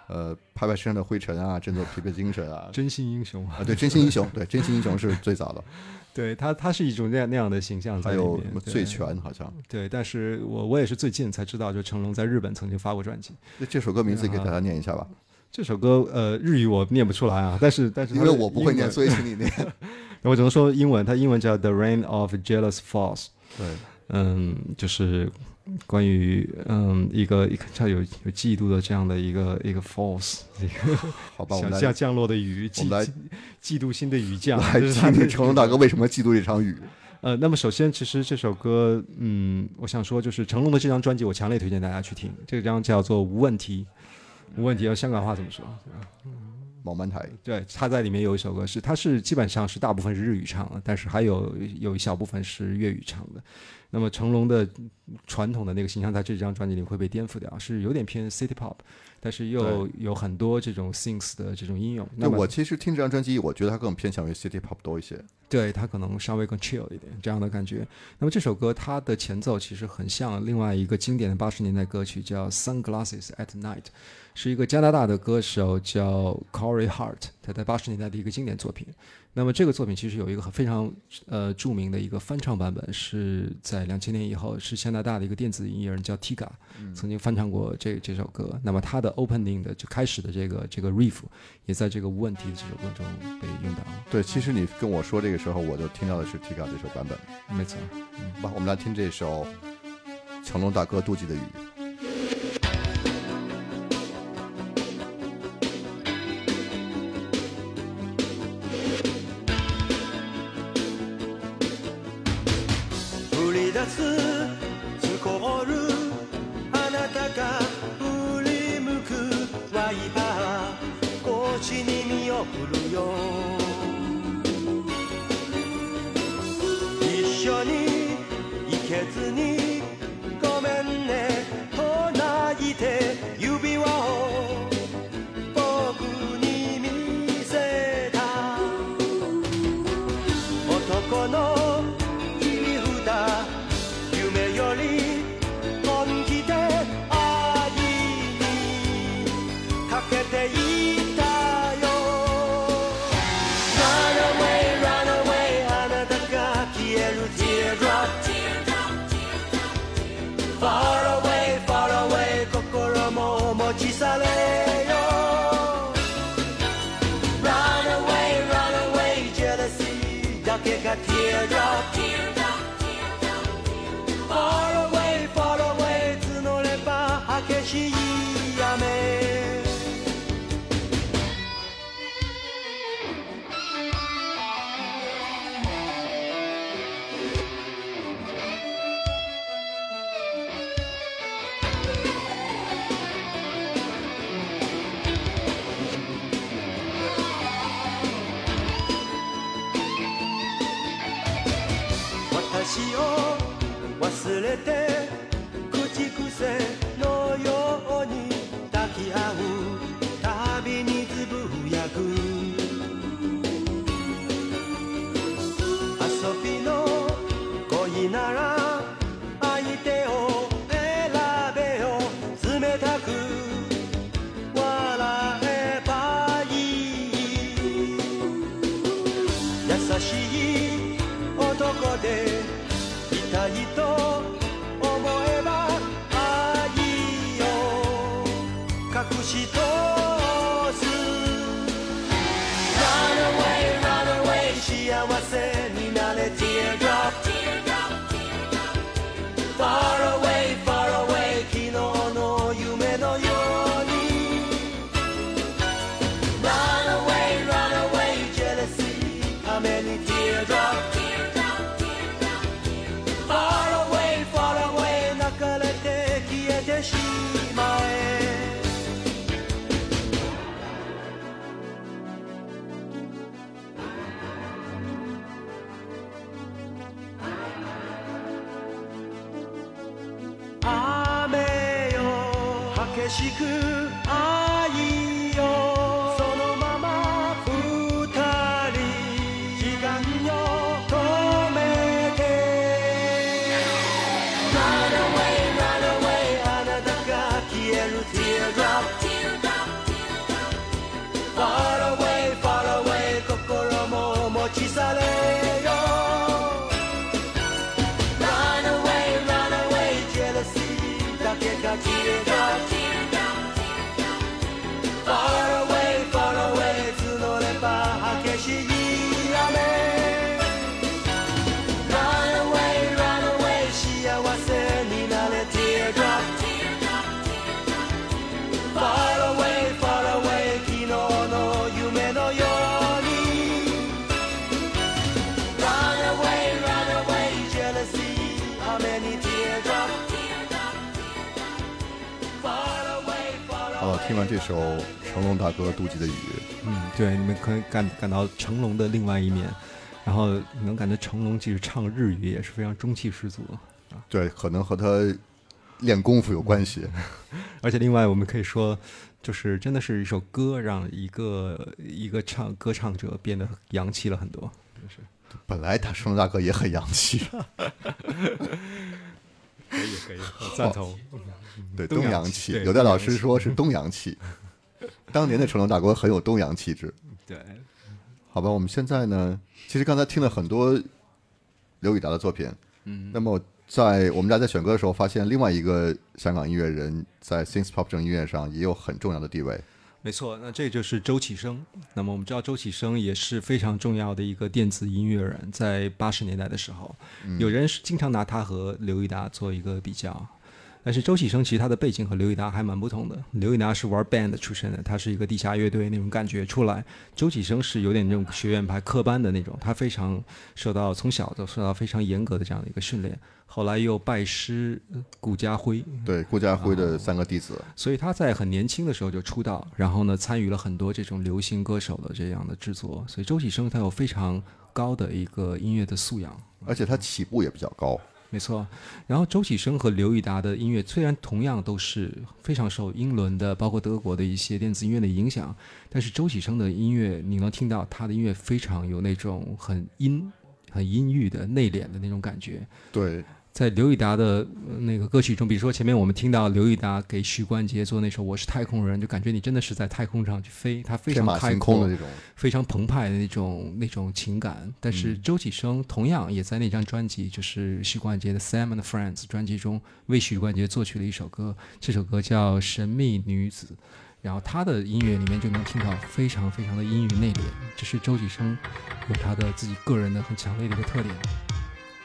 呃，拍拍身上的灰尘啊，振作疲惫精神啊。真心英雄啊，对，真心英雄，对，真心英雄是最早的，对他，他是一种那样那样的形象在还里面。有什么对醉拳，好像。对，但是我我也是最近才知道，就成龙在日本曾经发过专辑。那这首歌名字给大家念一下吧，这首歌呃日语我念不出来啊，但是但是因为我不会念，所以请你念。我只能说英文，它英文叫《The Reign of Jealous Falls》。对，嗯，就是关于嗯一个一个叫有有嫉妒的这样的一个一个 false 一个好吧，我们来想降降落的雨，我们来嫉嫉妒心的雨降，来这是听听成龙大哥为什么嫉妒这场雨。呃，那么首先，其实这首歌，嗯，我想说，就是成龙的这张专辑，我强烈推荐大家去听。这张叫做《无问题》，无问题，要香港话怎么说？毛曼台，对，他在里面有一首歌是，他是基本上是大部分是日语唱的，但是还有有一小部分是粤语唱的。那么成龙的传统的那个形象在这张专辑里会被颠覆掉，是有点偏 city pop，但是又有很多这种 Things 的这种应用。那我其实听这张专辑，我觉得它更偏向于 City Pop 多一些。对它可能稍微更 chill 一点这样的感觉。那么这首歌它的前奏其实很像另外一个经典的八十年代歌曲，叫《Sunglasses at Night》，是一个加拿大的歌手叫 Corey Hart，他在八十年代的一个经典作品。那么这个作品其实有一个很非常呃著名的一个翻唱版本，是在两千年以后，是加拿大的一个电子音乐人叫 Tiga，、曾经翻唱过这这首歌。那么他的 opening 的就开始的这个这个 riff 也在这个无问题的这首歌中被用到了。对，其实你跟我说这个时候，我就听到的是 Tiga 这首版本。没错。好吧，我们来听这首成龙大哥妒忌的雨。に身をるよ。激完这首成龙大哥妒忌的雨，嗯，对，你们可以感感到成龙的另外一面，然后能感觉成龙即使唱日语也是非常中气十足。对，可能和他练功夫有关系。而且另外我们可以说，就是真的是一首歌让一个一个唱歌唱者变得洋气了很多。本来他成龙大哥也很洋气，可以可以，赞同。对，东洋气有的老师说是东洋气，当年的成龙大哥很有东洋气质。对，好吧，我们现在呢，其实刚才听了很多刘以达的作品，嗯，那么在我们俩在选歌的时候，发现另外一个香港音乐人在 Synth Pop 这种音乐上也有很重要的地位。没错，那这就是周启生。那么我们知道，周启生也是非常重要的一个电子音乐人，在八十年代的时候，有人是经常拿他和刘一达做一个比较。但是周启生其实他的背景和刘以达还蛮不同的。刘以达是玩 band 出身的，他是一个地下乐队那种感觉出来。周启生是有点那种学院派科班的那种，他非常受到从小就受到非常严格的这样的一个训练。后来又拜师呃顾家辉，对，顾家辉的三个弟子，所以他在很年轻的时候就出道，然后呢参与了很多这种流行歌手的这样的制作，所以周启生他有非常高的一个音乐的素养。而且他起步也比较高。没错，然后周启生和刘以达的音乐虽然同样都是非常受英伦的，包括德国的一些电子音乐的影响，但是周启生的音乐你能听到他的音乐非常有那种很阴、很阴郁的内敛的那种感觉。对，在刘以达的呃那个歌曲中，比如说前面我们听到刘以达给许冠杰做那首《我是太空人》，就感觉你真的是在太空上去飞，他非常开阔空的那种。非常澎湃的那种那种情感。但是周启生同样也在那张专辑，就是许冠杰的《Sam and Friends》专辑中，为许冠杰作曲了一首歌，这首歌叫《神秘女子》。然后他的音乐里面就能听到非常非常的阴郁内敛，这是周启生有他的自己个人的很强烈的一个特点。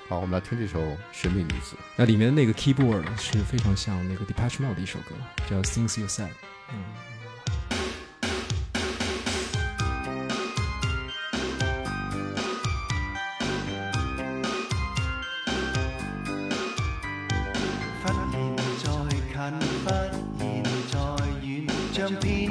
好，我们来听这首《神秘女子》。那里面的那个 keyboard 是非常像那个 Depeche Mode 的一首歌，叫《Things You Said》。忽然在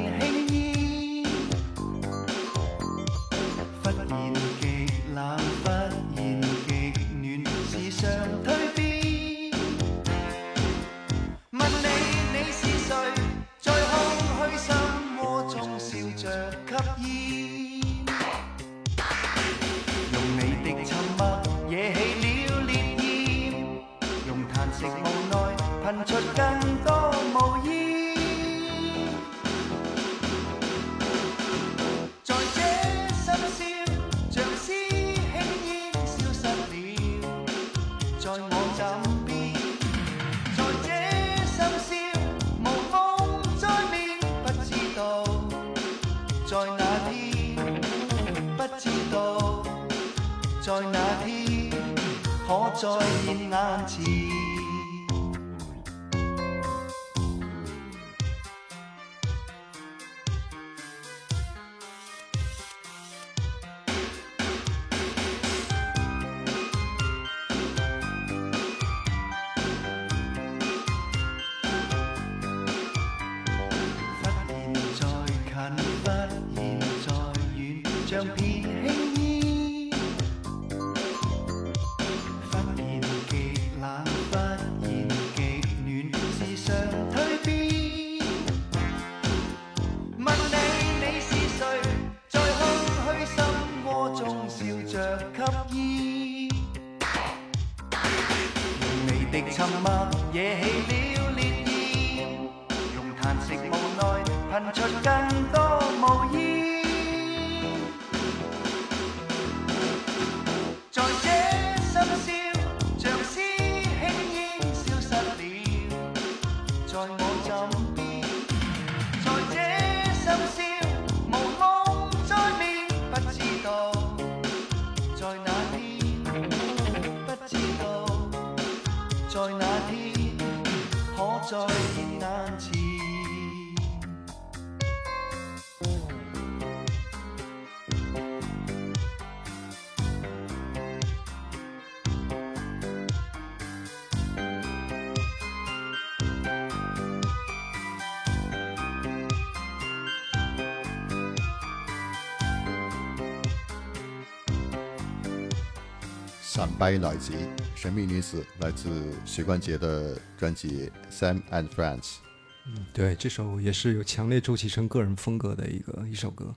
在现眼前。闪掰奶子，神秘女子，来自许冠杰的专辑《Sam and Friends》。对，这首也是有强烈周启生个人风格的一个一首歌。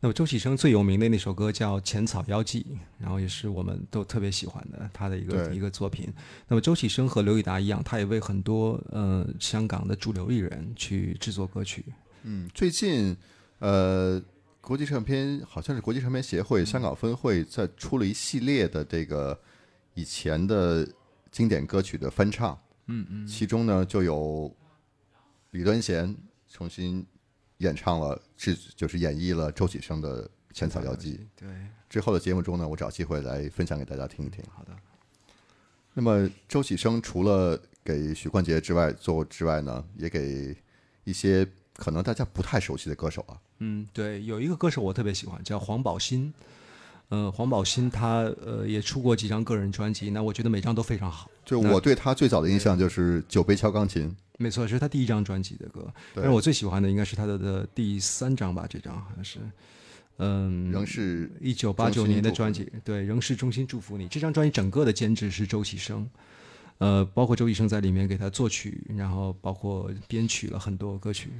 那么周启生最有名的那首歌叫《浅草妖记》，然后也是我们都特别喜欢的他的一个一个作品。那么周启生和刘以达一样，他也为很多呃香港的主流艺人去制作歌曲。嗯，最近呃，国际唱片好像是国际唱片协会香港分会在出了一系列的这个以前的经典歌曲的翻唱。嗯嗯，其中呢就有李端贤重新演唱了，是就是演绎了周启生的《浅草妖姬》。对，之后的节目中呢，我找机会来分享给大家听一听。好的。那么周启生除了给许冠杰之外做之外呢，也给一些可能大家不太熟悉的歌手啊，嗯，对，有一个歌手我特别喜欢，叫黄宝新。呃，黄宝新他呃也出过几张个人专辑，那我觉得每张都非常好。就我对他最早的印象就是《酒杯敲钢琴》。没错，是他第一张专辑的歌，但是我最喜欢的应该是他的的第三张吧，这张好像是，嗯，仍是一九八九年的专辑，对，仍是衷心祝福你。这张专辑整个的监制是周启生，呃，包括周启生在里面给他作曲，然后包括编曲了很多歌曲。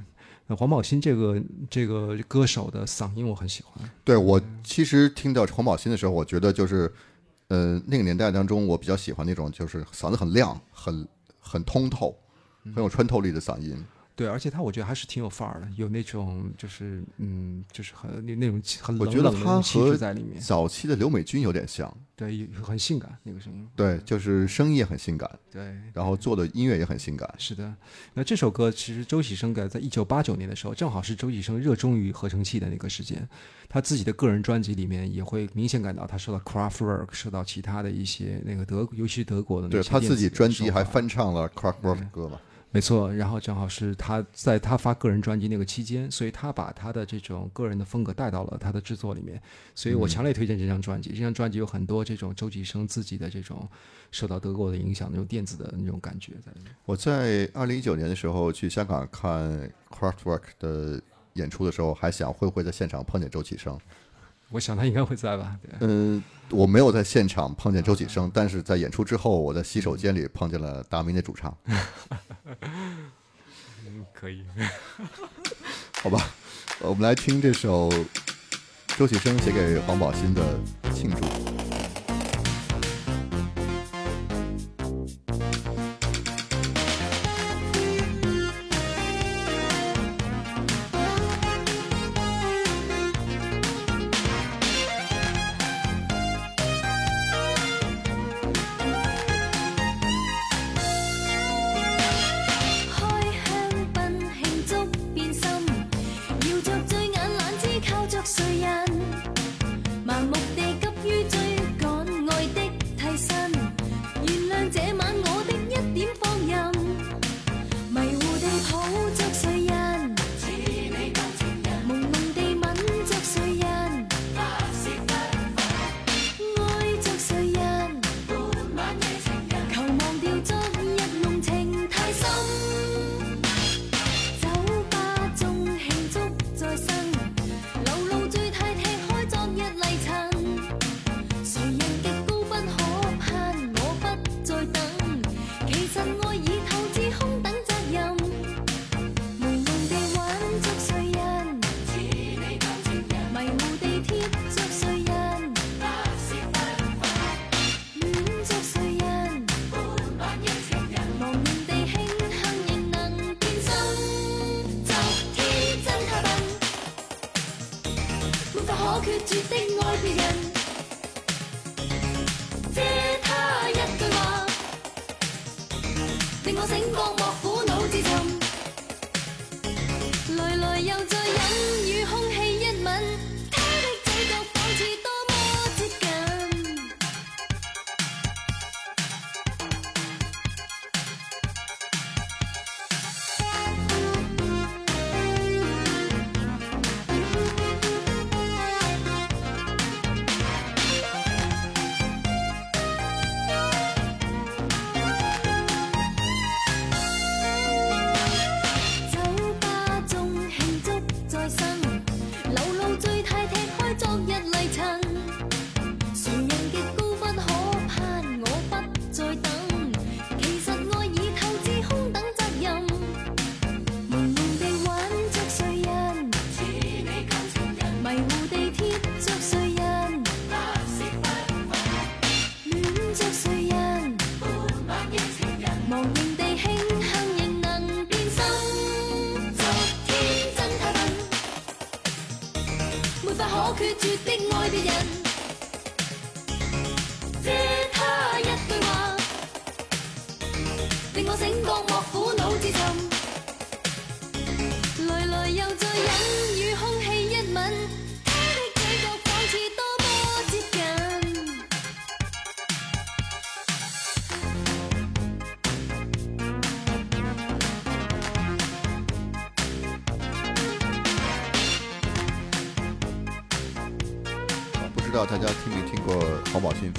黄宝新这个这个歌手的嗓音我很喜欢，对我其实听到黄宝新的时候，我觉得就是，呃，那个年代当中，我比较喜欢那种就是嗓子很亮、很很通透、很有穿透力的嗓音。对，而且他我觉得还是挺有范儿的，有那种就是嗯，就是很那那种气很冷我觉得他冷的那种气质在里面，早期的刘美君有点像，对，有很性感那个声音，对，就是声音也很性感，对，然后做的音乐也很性感。是的，那这首歌其实周启生改在一九八九年的时候，正好是周启生热衷于合成器的那个时间。他自己的个人专辑里面也会明显感到他受到 Kraftwerk，受到其他的一些那个德，尤其是德国的那对他自己专辑还翻唱了 Kraftwerk 的歌嘛。没错，然后正好是他在他发个人专辑那个期间，所以他把他的这种个人的风格带到了他的制作里面，所以我强烈推荐这张专辑。这张专辑有很多这种周启生自己的这种受到德国的影响那种电子的那种感觉在里面。我在二零一九年的时候去香港看 Kraftwerk 的演出的时候，还想会不会在现场碰见周启生。我想他应该会在吧？对。嗯，我没有在现场碰见周启生，但是在演出之后，我在洗手间里碰见了达明的主唱。嗯，可以。好吧，我们来听这首周启生写给黄宝新的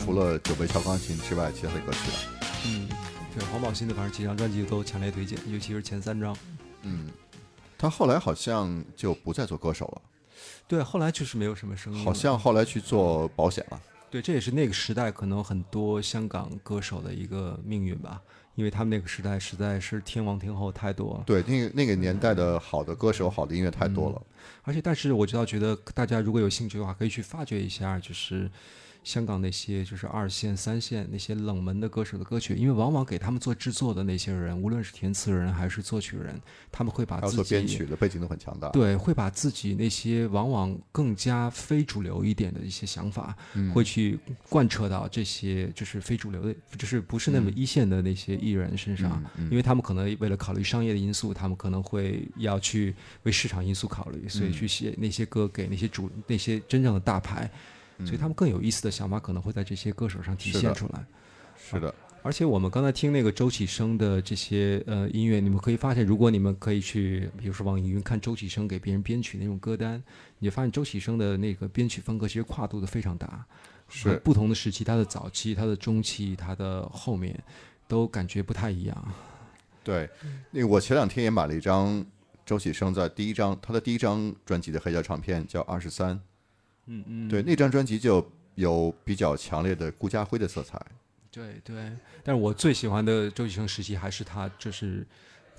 除了《酒杯敲钢琴》之外，其他的歌曲了？嗯，对，黄宝新的反正几张专辑都强烈推荐，尤其是前三张。嗯，他后来好像就不再做歌手了，对，后来就是没有什么声音。好像后来去做保险了。对，这也是那个时代可能很多香港歌手的一个命运吧，因为他们那个时代实在是天王天后太多了，对，那个那个年代的好的歌手、好的音乐太多了。而且但是我知道，觉得大家如果有兴趣的话，可以去发掘一下，就是香港那些就是二线、三线那些冷门的歌手的歌曲，因为往往给他们做制作的那些人，无论是填词人还是作曲人，他们会把自己编曲的背景都很强大。对，会把自己那些往往更加非主流一点的一些想法，嗯。会去贯彻到这些就是非主流的，就是不是那么一线的那些艺人身上，嗯因为他们可能为了考虑商业的因素，他们可能会要去为市场因素考虑，所以去写那些歌给那些主那些真正的大牌，所以他们更有意思的想法可能会在这些歌手上体现出来。是的，而且我们刚才听那个周启生的这些呃音乐，你们可以发现，如果你们可以去，比如说网易云看周启生给别人编曲那种歌单，你就发现周启生的那个编曲风格其实跨度的非常大，是呃不同的时期，他的早期、他的中期、他的后面，都感觉不太一样。对。那个我前两天也买了一张周启生在第一张他的第一张专辑的黑胶唱片，叫《二十三》。嗯嗯，对，那张专辑就有比较强烈的顾家辉的色彩。对对。但是我最喜欢的周启生时期还是他就是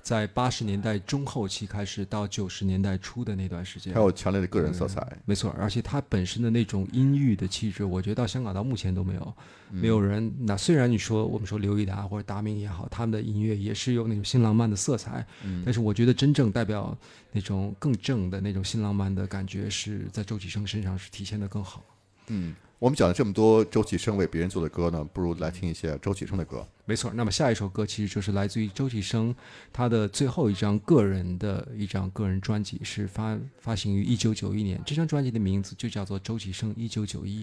在八十年代中后期开始到九十年代初的那段时间，还有强烈的个人色彩。没错，而且他本身的那种阴郁的气质，我觉得到香港到目前都没有，没有人。那虽然你说我们说刘以达或者达明也好，他们的音乐也是有那种新浪漫的色彩，但是我觉得真正代表那种更正的那种新浪漫的感觉，是在周启生身上是体现的更好。嗯，我们讲了这么多周启生为别人做的歌呢，不如来听一些周启生的歌。没错，那么下一首歌其实就是来自于周启生他的最后一张个人的一张个人专辑，是发发行于一九九一年。这张专辑的名字就叫做《周启生一九九一》。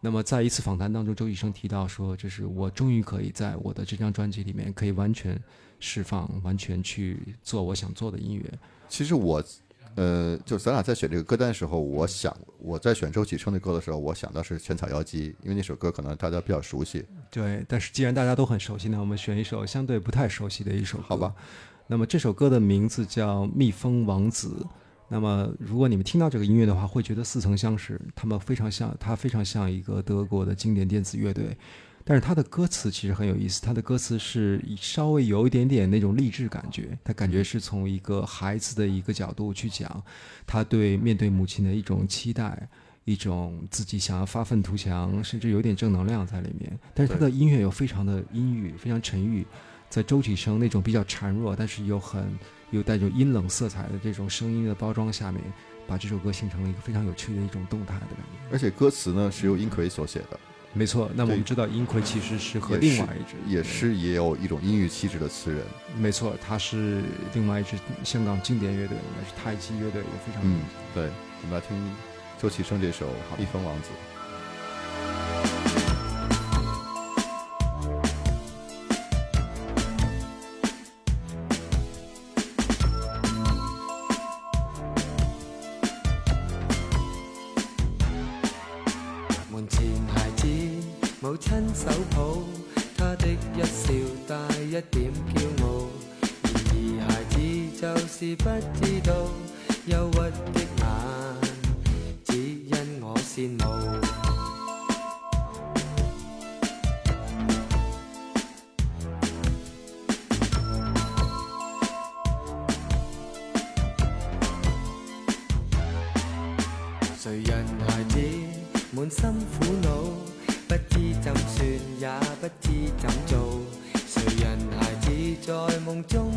那么在一次访谈当中，周启生提到说，就是我终于可以在我的这张专辑里面，可以完全释放，完全去做我想做的音乐。其实我，呃，就咱俩在选这个歌单的时候，我想我在选周启生的歌的时候，我想到是《浅草妖姬》，因为那首歌可能大家比较熟悉。对，但是既然大家都很熟悉呢，我们选一首相对不太熟悉的一首歌。好吧。那么这首歌的名字叫《蜜蜂王子》。那么如果你们听到这个音乐的话，会觉得似曾相识，他们非常像，它非常像一个德国的经典电子乐队。但是它的歌词其实很有意思，它的歌词是稍微有一点点那种励志感觉，它感觉是从一个孩子的一个角度去讲，他对面对母亲的一种期待，一种自己想要发愤图强，甚至有点正能量在里面。但是他的音乐又非常的阴郁，非常沉郁，在周启生那种比较孱弱，但是又很有带着阴冷色彩的这种声音的包装下面，把这首歌形成了一个非常有趣的一种动态的感觉。而且歌词呢是由殷葵所写的，没错，那么我们知道英奎其实是和另外一支也是也有一种阴郁气质的词人。没错，他是另外一支香港经典乐队，应该是太极乐队，也非常嗯，对，我们来听周启生这首《蜜蜂王子》。手抱，他的一笑带一点骄傲。然而孩子就是不知道，忧郁的眼，只因我羡慕。谁人孩子满心苦，怎算，也不知怎做。谁人孩子在梦中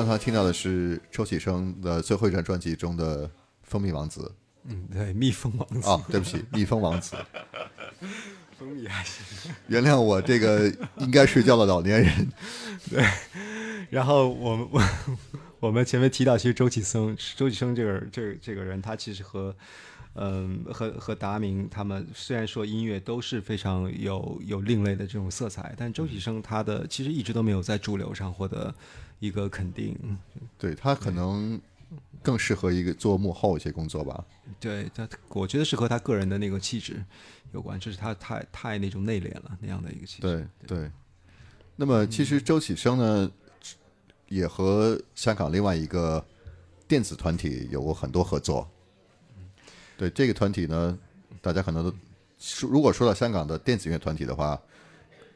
刚才听到的是周启生的最后一张专辑中的《蜂蜜王子嗯，对，蜜蜂王》子，啊，对不起，蜜蜂王子。蜂蜜还行。原谅我这个应该睡觉的老年人。对然后我们我 我们前面提到，其实周启生，周启生这个这个这个人，他其实和嗯和和达明他们虽然说音乐都是非常有有另类的这种色彩，但周启生他的其实一直都没有在主流上获得一个肯定。对他可能更适合一个做幕后一些工作吧。对他，我觉得是和他个人的那个气质有关，就是他太太那种内敛了那样的一个气质。对对。那么其实周启生呢，也和香港另外一个电子团体有过很多合作。对这个团体呢，大家可能都说如果说到香港的电子乐团体的话，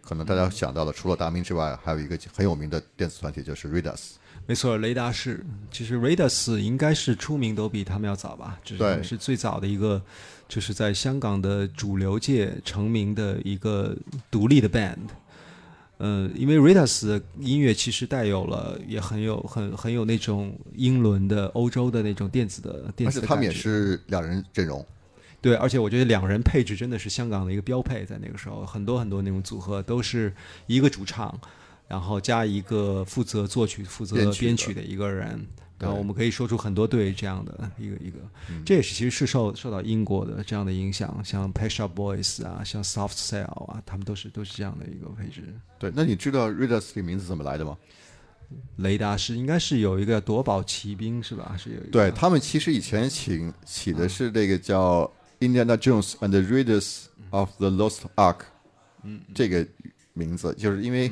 可能大家想到的除了达明之外，还有一个很有名的电子团体就是 Ridas。没错，雷达是，其实 Radas 应该是出名都比他们要早吧，就是是最早的一个，就是在香港的主流界成名的一个独立的 band。呃，因为 Ritas 的音乐其实带有了，也很有很很有那种英伦的欧洲的那种电子的电子的而且他们也是两人阵容。对，而且我觉得两人配置真的是香港的一个标配，在那个时候，很多很多那种组合都是一个主唱，然后加一个负责作曲、负责编曲的一个人。然后我们可以说出很多对这样的 一个一个，嗯。这也是其实是受受到英国的这样的影响，像 Pet Shop Boys 啊，像 Soft Cell 啊，他们都是都是这样的一个配置。对，那你知道 Redas 这个名字怎么来的吗？雷达是应该是有一个夺宝奇兵是吧？是有一个。对他们其实以前请起的是这个叫 Indiana Jones and the Raiders of the Lost Ark，嗯，这个名字就是因为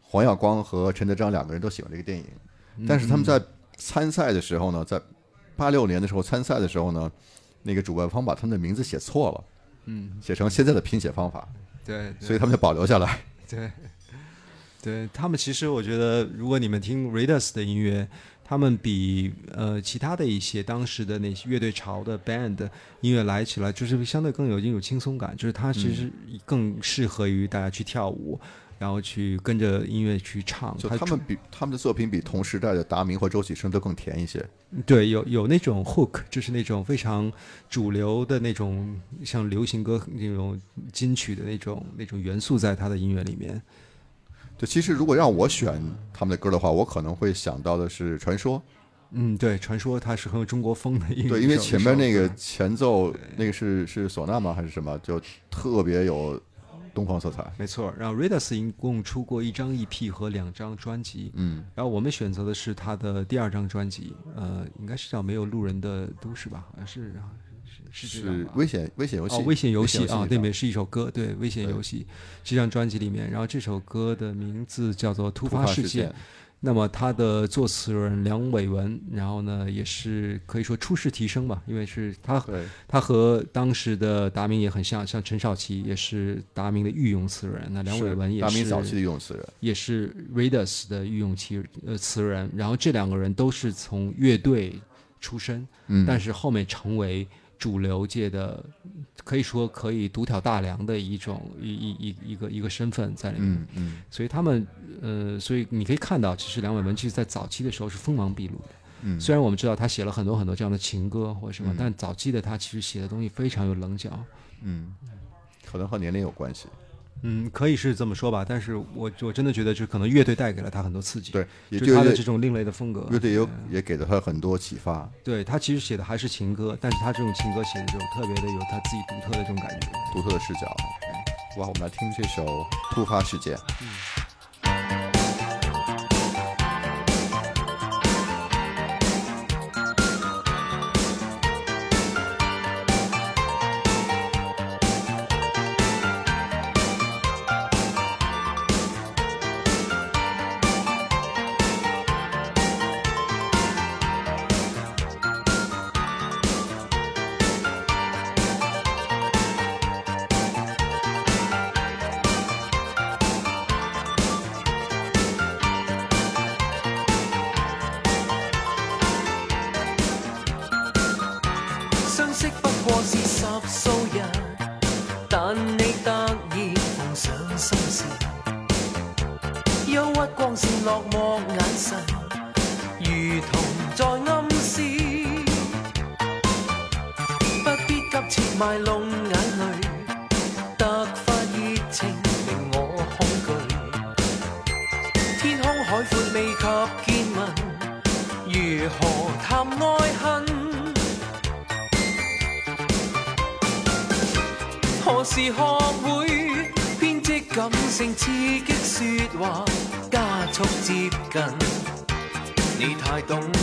黄耀光和陈德章两个人都喜欢这个电影，但是他们在参赛的时候呢，在八六年的时候参赛的时候呢，那个主办方把他们的名字写错了，嗯，写成现在的拼写方法，对，对。所以他们就保留下来。对，对他们其实我觉得，如果你们听 Raiders 的音乐，他们比呃其他的一些当时的那些乐队潮的 band 音乐来起来，就是相对更有一种轻松感，就是它其实更适合于大家去跳舞，然后去跟着音乐去唱。就他们比他们的作品比同时代的达明或周启生都更甜一些。对，有有那种 hook，就是那种非常主流的那种像流行歌那种金曲的那种那种元素在他的音乐里面。对，其实如果让我选他们的歌的话，我可能会想到的是《传说》。嗯，对，传说它是很有中国风的音乐。对，因为前面那个前奏那个是是唢呐吗？还是什么？就特别有东方色彩。没错，然后 Raidas 一共出过一张 EP 和两张专辑，嗯，然后我们选择的是他的第二张专辑，呃，应该是叫《没有路人的都市》吧？好像是是是危险危险游戏。哦，危险游戏啊，那里面面是一首歌，对，危险游戏这张专辑里面，然后这首歌的名字叫做《突突发事件》发事件。那么他的作词人梁伟文，然后呢也是可以说初试提升吧，因为是他对，他和当时的达明也很像，像陈少奇也是达明的御用词人，那梁伟文也是达明早期的御用词人。也是 Raidas 的御用词呃词人，然后这两个人都是从乐队出身，嗯，但是后面成为主流界的，可以说可以独挑大梁的一种一一一一个一个身份在里面。嗯嗯所以他们呃，所以你可以看到，其实梁伟文其实在早期的时候是锋芒毕露的。嗯，虽然我们知道他写了很多很多这样的情歌或者什么，嗯但早期的他其实写的东西非常有棱角。嗯，可能和年龄有关系。嗯，可以是这么说吧，但是我我真的觉得，就可能乐队带给了他很多刺激。对，也就就是他的这种另类的风格。乐队也有也给了他很多启发。对他其实写的还是情歌，但是他这种情歌写的这种特别的有他自己独特的这种感觉。独特的视角。哇，我们来听这首《突发事件》。相你太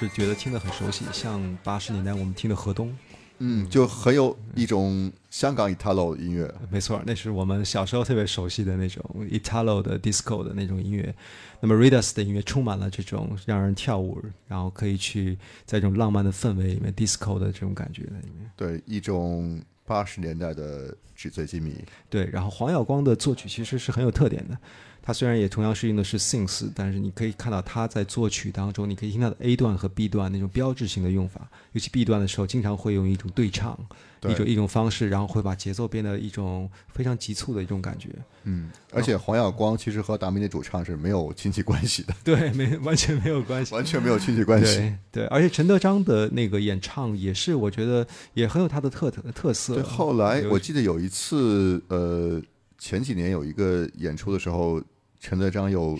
是觉得听得很熟悉？像八十年代我们听的河东，嗯，就很有一种香港 Italo 音乐。没错，那是我们小时候特别熟悉的那种 Italo 的 disco 的那种音乐。那么 Readers 的音乐充满了这种让人跳舞，然后可以去在这种浪漫的氛围里面 disco 的这种感觉在里面。对，一种八十年代的纸醉金迷。对，然后黄耀光的作曲其实是很有特点的。他虽然也同样是用的是 synth，但是你可以看到他在作曲当中，你可以听到的 A 段和 B 段那种标志性的用法，尤其 B 段的时候，经常会用一种对唱，对一种一种方式，然后会把节奏变得一种非常急促的一种感觉。嗯，而且黄耀光其实和达明的主唱是没有亲戚关系的，对，没完全没有关系。完全没有亲戚关系。对对，而且陈德章的那个演唱也是，我觉得也很有他的特特特色。对，后来我记得有一次，呃，前几年有一个演出的时候，陈德章又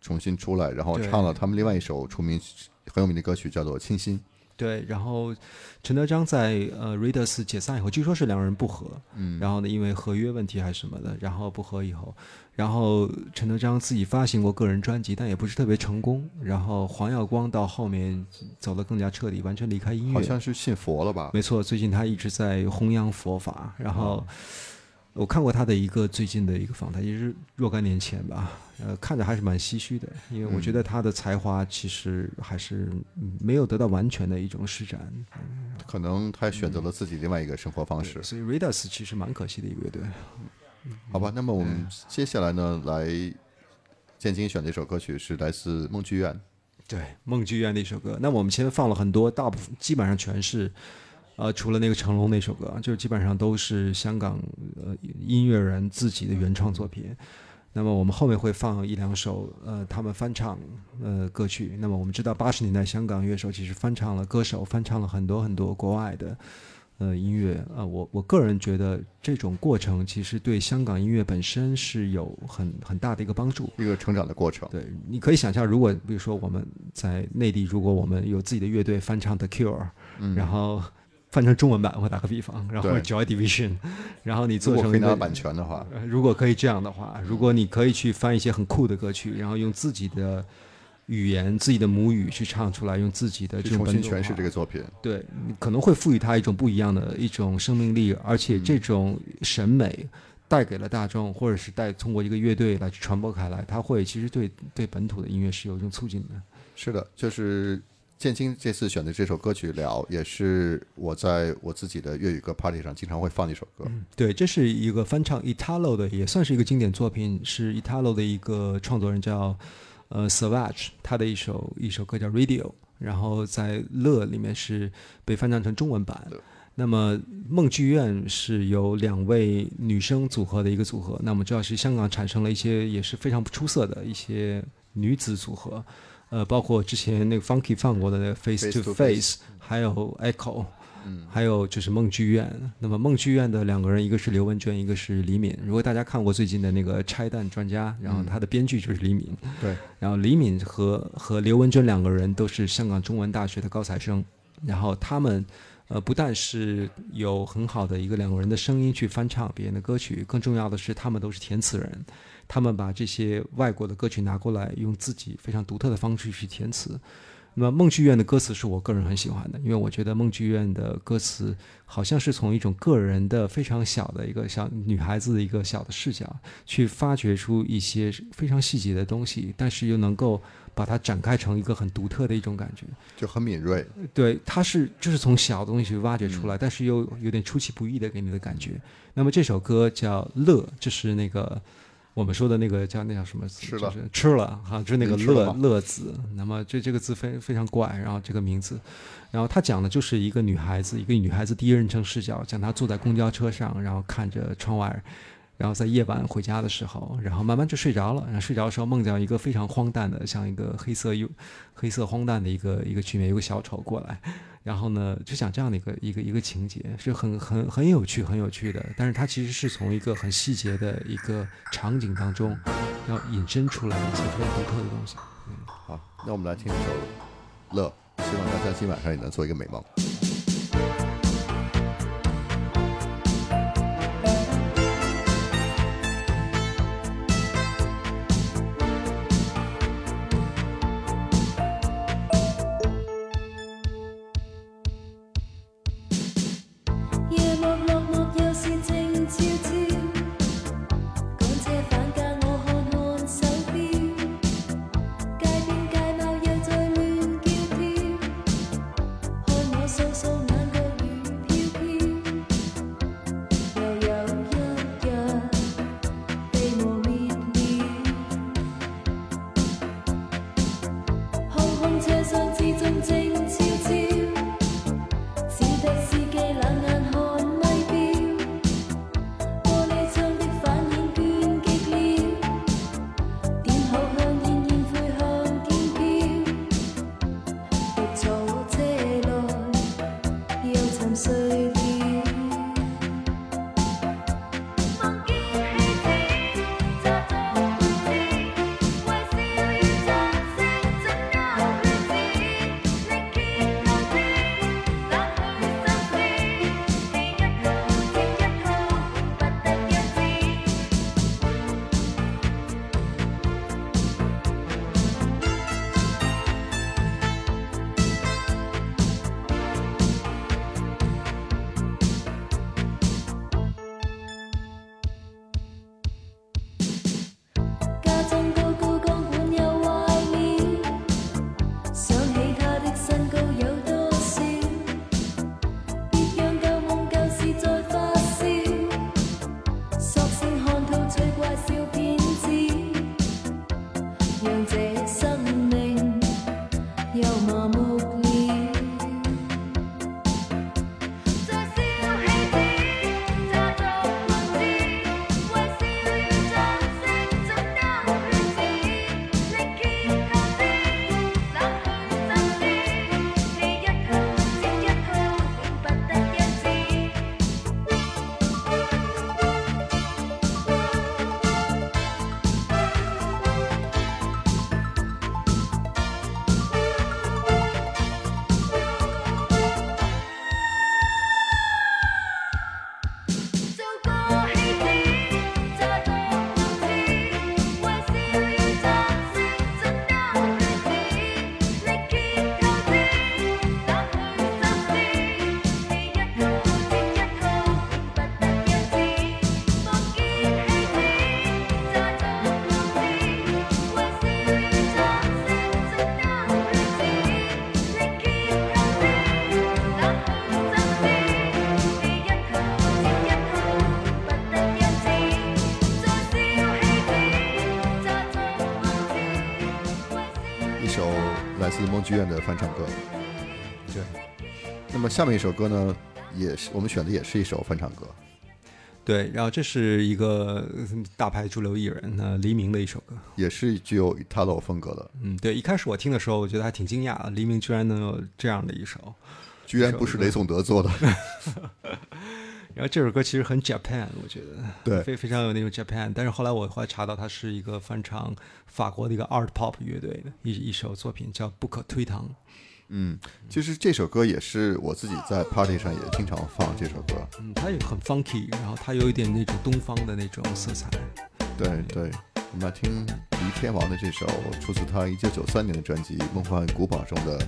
重新出来，然后唱了他们另外一首出名很有名的歌曲，叫做《清新》。对，然后陈德章在呃 Readers 解散以后，据说是两人不和，嗯，然后呢，因为合约问题还是什么的，然后不和以后，然后陈德章自己发行过个人专辑，但也不是特别成功。然后黄耀光到后面走得更加彻底，完全离开音乐。好像是信佛了吧？没错，最近他一直在弘扬佛法。然后我看过他的一个最近的一个访谈，也是若干年前吧，呃，看着还是蛮唏嘘的，因为我觉得他的才华其实还是嗯没有得到完全的一种施展。可能他选择了自己另外一个生活方式。所以 Readers 其实蛮可惜的一个乐队。好吧，那么我们接下来呢，来建金选的一首歌曲是来自梦剧院。对，梦剧院的一首歌。那我们前面放了很多，大部分基本上全是，呃，除了那个成龙那首歌，就是基本上都是香港呃音乐人自己的原创作品。那么我们后面会放一两首呃他们翻唱呃歌曲。那么我们知道八十年代香港乐手其实翻唱了歌手翻唱了很多很多国外的呃音乐呃我我个人觉得这种过程其实对香港音乐本身是有很很大的一个帮助。一个成长的过程。对，你可以想象，如果比如说我们在内地，如果我们有自己的乐队翻唱 The Cure，、然后翻成中文版，我打个比方，然后 Joy Division，然后你做成一个果可以拿版权的话，呃如果可以这样的话，如果你可以去翻一些很酷的歌曲，然后用自己的语言、自己的母语去唱出来，用自己的这种本土新诠释这个作品。对，可能会赋予它一种不一样的一种生命力，而且这种审美带给了大众，或者是带通过一个乐队来去传播开来，它会其实对对本土的音乐是有一种促进的。是的，就是建青这次选的这首歌曲《聊》，也是我在我自己的粤语歌 party 上经常会放的一首歌。对，这是一个翻唱 Italo 的，也算是一个经典作品，是 Italo 的一个创作人叫呃 Savage，他的一首一首歌叫 Radio，然后在乐里面是被翻唱成中文版。那么梦剧院是由两位女生组合的一个组合，那我们知道是香港产生了一些也是非常出色的一些女子组合，呃，包括之前那个 Funky 放过的那个 Face to Face 还有 Echo，嗯，还有就是梦剧院。那么梦剧院的两个人，一个是刘文娟，一个是李敏。如果大家看过最近的那个《拆弹专家》，然后他的编剧就是李敏。对，然后李敏和和刘文娟两个人都是香港中文大学的高材生，然后他们。呃，不但是有很好的一个两个人的声音去翻唱别人的歌曲，更重要的是他们都是填词人，他们把这些外国的歌曲拿过来，用自己非常独特的方式去填词。那么梦剧院的歌词是我个人很喜欢的，因为我觉得梦剧院的歌词好像是从一种个人的非常小的一个小女孩子的一个小的视角，去发掘出一些非常细节的东西，但是又能够把它展开成一个很独特的一种感觉。就很敏锐。对，它是就是从小的东西去挖掘出来，但是又有点出其不意的给你的感觉。那么这首歌叫《乐》，这是那个我们说的那个叫那叫什么字？吃了就是吃了哈，就是那个乐乐字。那么这这个字非非常怪，然后这个名字，然后他讲的就是一个女孩子，一个女孩子第一人称视角，讲她坐在公交车上，然后看着窗外。然后在夜晚回家的时候，然后慢慢就睡着了。然后睡着的时候梦见一个非常荒诞的，像一个黑色又黑色荒诞的一个一个局面，有个小丑过来，然后呢就讲这样的一个一个一个情节，是很很很有趣很有趣的。但是它其实是从一个很细节的一个场景当中，要引申出来一些非常独特的东西。嗯好，那我们来听一首《乐》，希望大家今晚上也能做一个美梦。剧院的翻唱歌。对，那么下面一首歌呢，也是我们选的也是一首翻唱歌。对，然后这是一个嗯大牌主流艺人那黎明的一首歌。也是具有 Italo 风格的，嗯，对，一开始我听的时候，我觉得还挺惊讶的，黎明居然能有这样的一首。居然不是雷颂德做的。然后这首歌其实很 Japan，我觉得对非非常有那种 Japan。但是后来我后来查到，它是一个翻唱法国的一个 Art Pop 乐队的一一首作品，叫《不可推搪》。嗯，其实这首歌也是我自己在 party 上也经常放这首歌。嗯，它也很 funky，然后它有一点那种东方的那种色彩。对对，我们来听黎天王的这首出自他一九九三年的专辑《梦幻古堡》中的《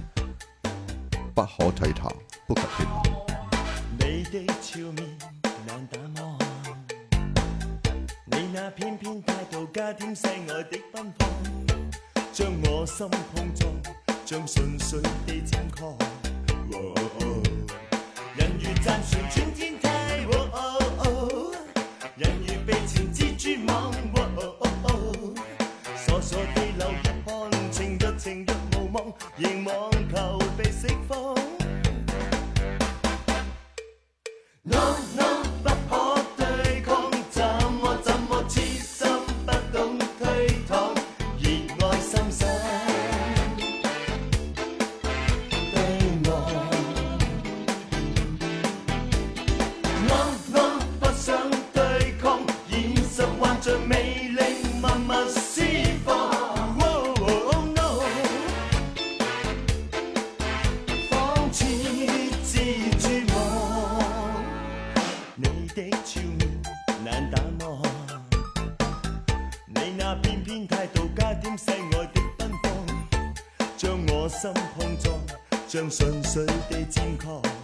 不可推搪》，不可推搪。你的笑面难打磨，你那翩翩态度加添世外的奔放，将我心碰撞，将纯粹的尖叫。人如赞船穿天梯，人如被情蜘蛛网，傻傻地流一看，情若情若无望，凝望。心碰撞，像純粹地佔狂。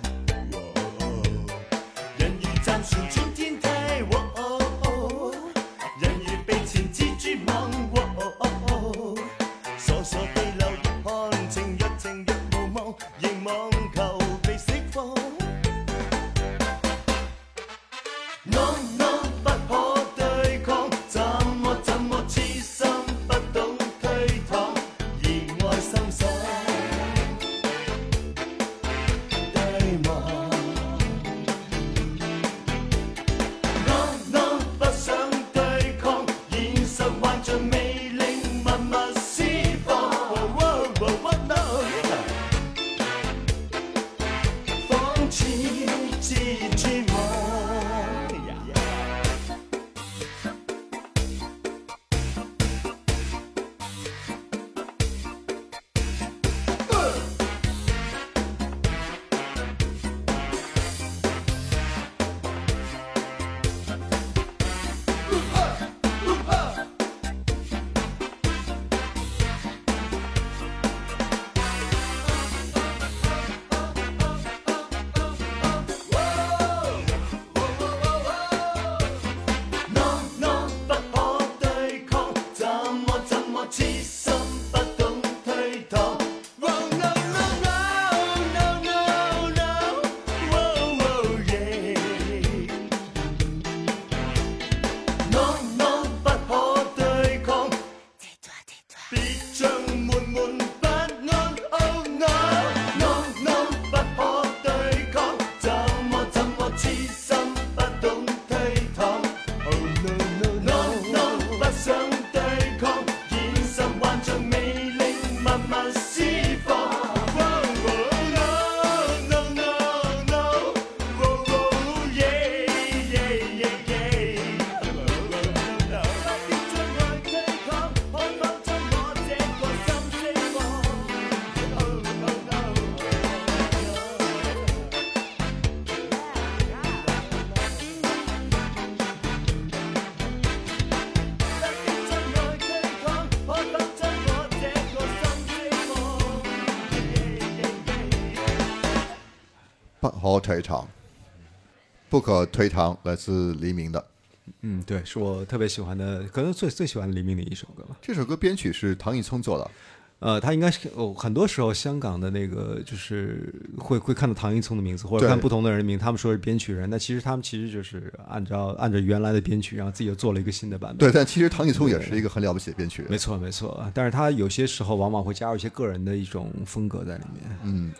不可推搪，不可推搪，来自黎明的嗯，对，是我特别喜欢的，可能最最喜欢黎明的一首歌吧。这首歌编曲是唐毅聪做的，呃，他应该是哦，很多时候香港的那个就是会会看到唐一聪的名字，或者看不同的人名，他们说是编曲人，那其实他们其实就是按照按照原来的编曲，然后自己又做了一个新的版本。对，但其实唐毅聪也是一个很了不起的编曲人没。错没错，但是他有些时候往往会加入一些个人的一种风格在里面。嗯，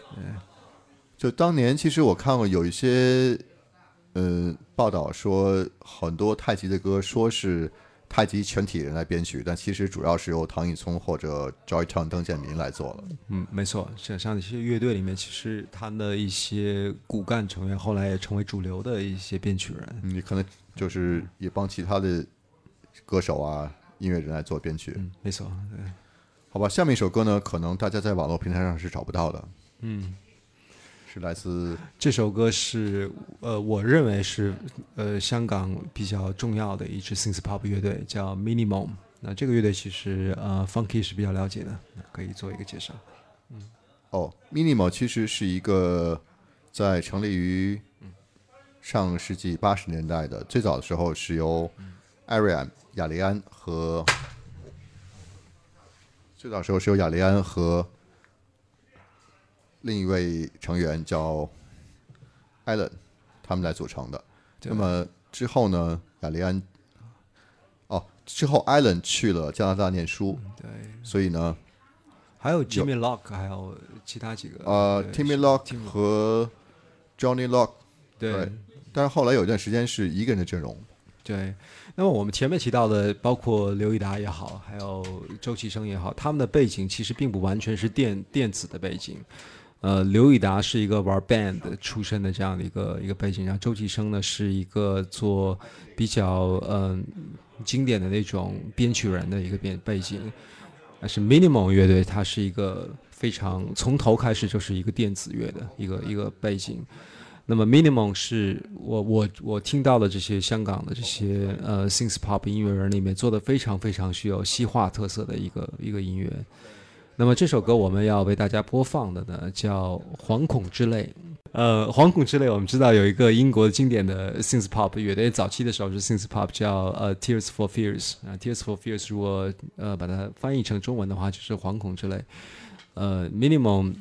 就当年其实我看过有一些呃报道说，很多太极的歌说是太极全体人来编曲，但其实主要是由唐毅聪或者 Joy Chang 邓建民来做了。嗯，没错，像像一些乐队里面，其实他的一些骨干成员后来也成为主流的一些编曲人。你可能就是也帮其他的歌手啊、音乐人来做编曲。嗯，没错，对。好吧，下面一首歌呢，可能大家在网络平台上是找不到的，嗯，来自这首歌是呃，我认为是呃香港比较重要的一支 synth pop 乐队，叫 Minimum。那这个乐队其实呃 Funky 是比较了解的，可以做一个介绍。嗯哦，Minimal 其实是一个在成立于上世纪八十年代的，最早的时候是由艾瑞安、雅利安和最早时候是由雅利安和另一位成员叫艾伦他们来组成的。那么之后呢，雅利安哦，之后艾伦去了加拿大念书，对，所以呢，还有 Jimmy Lock，还有其他几个呃对，Timmy Lock 和 Johnny Lock，对对但是后来有一段时间是一个人的阵容。对，那么我们前面提到的，包括刘以达也好，还有周其生也好，他们的背景其实并不完全是电电子的背景。呃，刘以达是一个玩 band 出身的这样的一个一个背景，然后周启生呢是一个做比较嗯、经典的那种编曲人的一个编背景。但是 Minimum 乐队它是一个非常从头开始就是一个电子乐的一个一个背景。那么 Minimum 是我我我听到的这些香港的这些呃 synth pop 音乐人里面做的非常非常具有西化特色的一个一个音乐。那么这首歌我们要为大家播放的呢叫《惶恐之泪》。呃，《惶恐之泪》我们知道有一个英国经典的 synth pop 乐队，早期的时候是 synth pop，叫呃 Tears for Fears 啊、t e a r s for Fears 如果呃把它翻译成中文的话就是惶恐之泪。呃，Minimum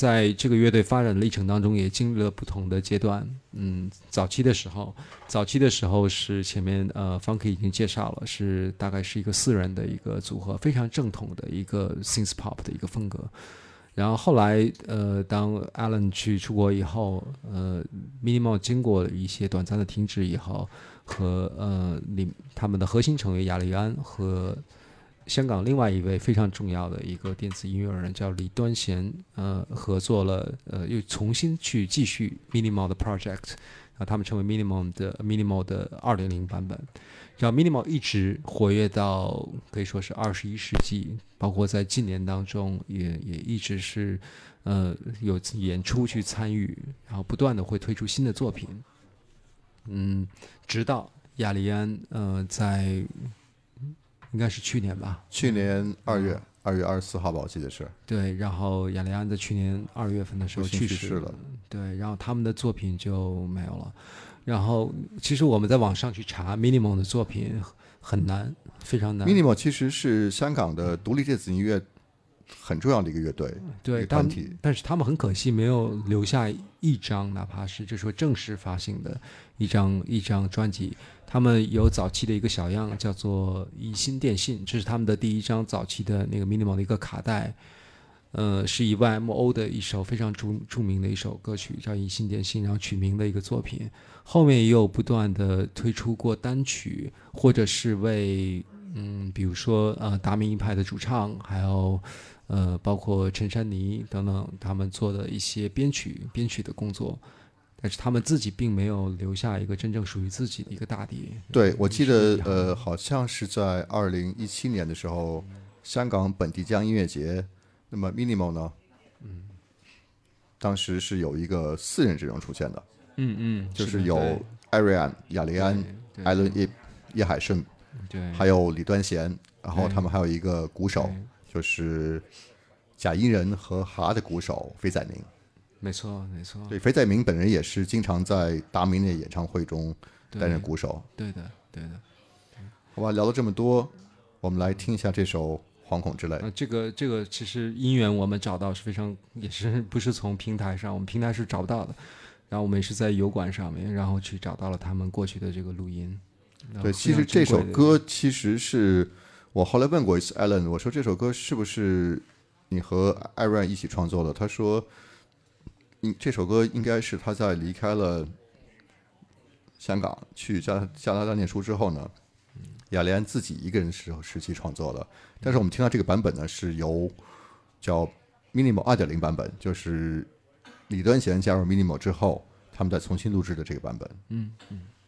在这个乐队发展历程当中，也经历了不同的阶段。嗯，早期的时候，早期的时候是前面呃，Funk 已经介绍了，是大概是一个四人的一个组合，非常正统的一个 synth pop 的一个风格。然后后来，呃，当 Alan 去出国以后，呃，Minimal 经过一些短暂的停止以后，和呃里他们的核心成员亚利安和香港另外一位非常重要的一个电子音乐人叫李端贤，呃，合作了，呃，又重新去继续 Minimal 的 project，啊，他们称为 Minimal 的 Minimal 的二点零版本。然后 Minimal 一直活跃到可以说是二十一世纪，包括在近年当中也也一直是，呃，有演出去参与，然后不断的会推出新的作品。嗯，直到亚利安，呃，在应该是去年吧，去年二月二月二十四号吧，我记得是。对，然后亚利安在去年二月份的时候去世了。对，然后他们的作品就没有了。然后其实我们在网上去查 Minimum 的作品很难，非常难。Minimal 其实是香港的独立电子音乐很重要的一个乐队，对，团体。但是他们很可惜没有留下一张，哪怕是就说正式发行的一张一张专辑。他们有早期的一个小样叫做《以心电信》，这是他们的第一张早期的那个 Minimal 的一个卡带。呃，是以 YMO 的一首非常著著名的一首歌曲，叫《以心电信》，然后取名的一个作品。后面也有不断的推出过单曲，或者是为嗯，比如说呃达明一派的主唱，还有呃包括陈珊妮等等他们做的一些编曲编曲的工作，但是他们自己并没有留下一个真正属于自己的一个大地。对，我记得呃，好像是在二零一七年的时候，香港本地江音乐节，那么 Minimal 呢，嗯，当时是有一个四人阵容出现的，嗯嗯，就是的有艾瑞安、雅利安、对艾伦叶叶海胜，对，还有李端贤，然后他们还有一个鼓手，就是贾英人和哈的鼓手费仔明。没错没错，对，肥仔明本人也是经常在达明的演唱会中担任鼓手。对的对的。好吧，聊了这么多，我们来听一下这首《惶恐之泪》。呃，这个这个其实音源我们找到是非常，也是不是从平台上，我们平台是找不到的，然后我们也是在油管上面，然后去找到了他们过去的这个录音。对，其实这首歌其实是我后来问过一次 Alan，我说这首歌是不是你和艾瑞安一起创作的？他说，应这首歌应该是他在离开了香港去加加拿大念书之后呢，雅莲自己一个人时候时期创作的。但是我们听到这个版本呢，是由叫 Minimal 二点零版本，就是李端贤加入 Minimal 之后，他们再重新录制的这个版本。嗯嗯。「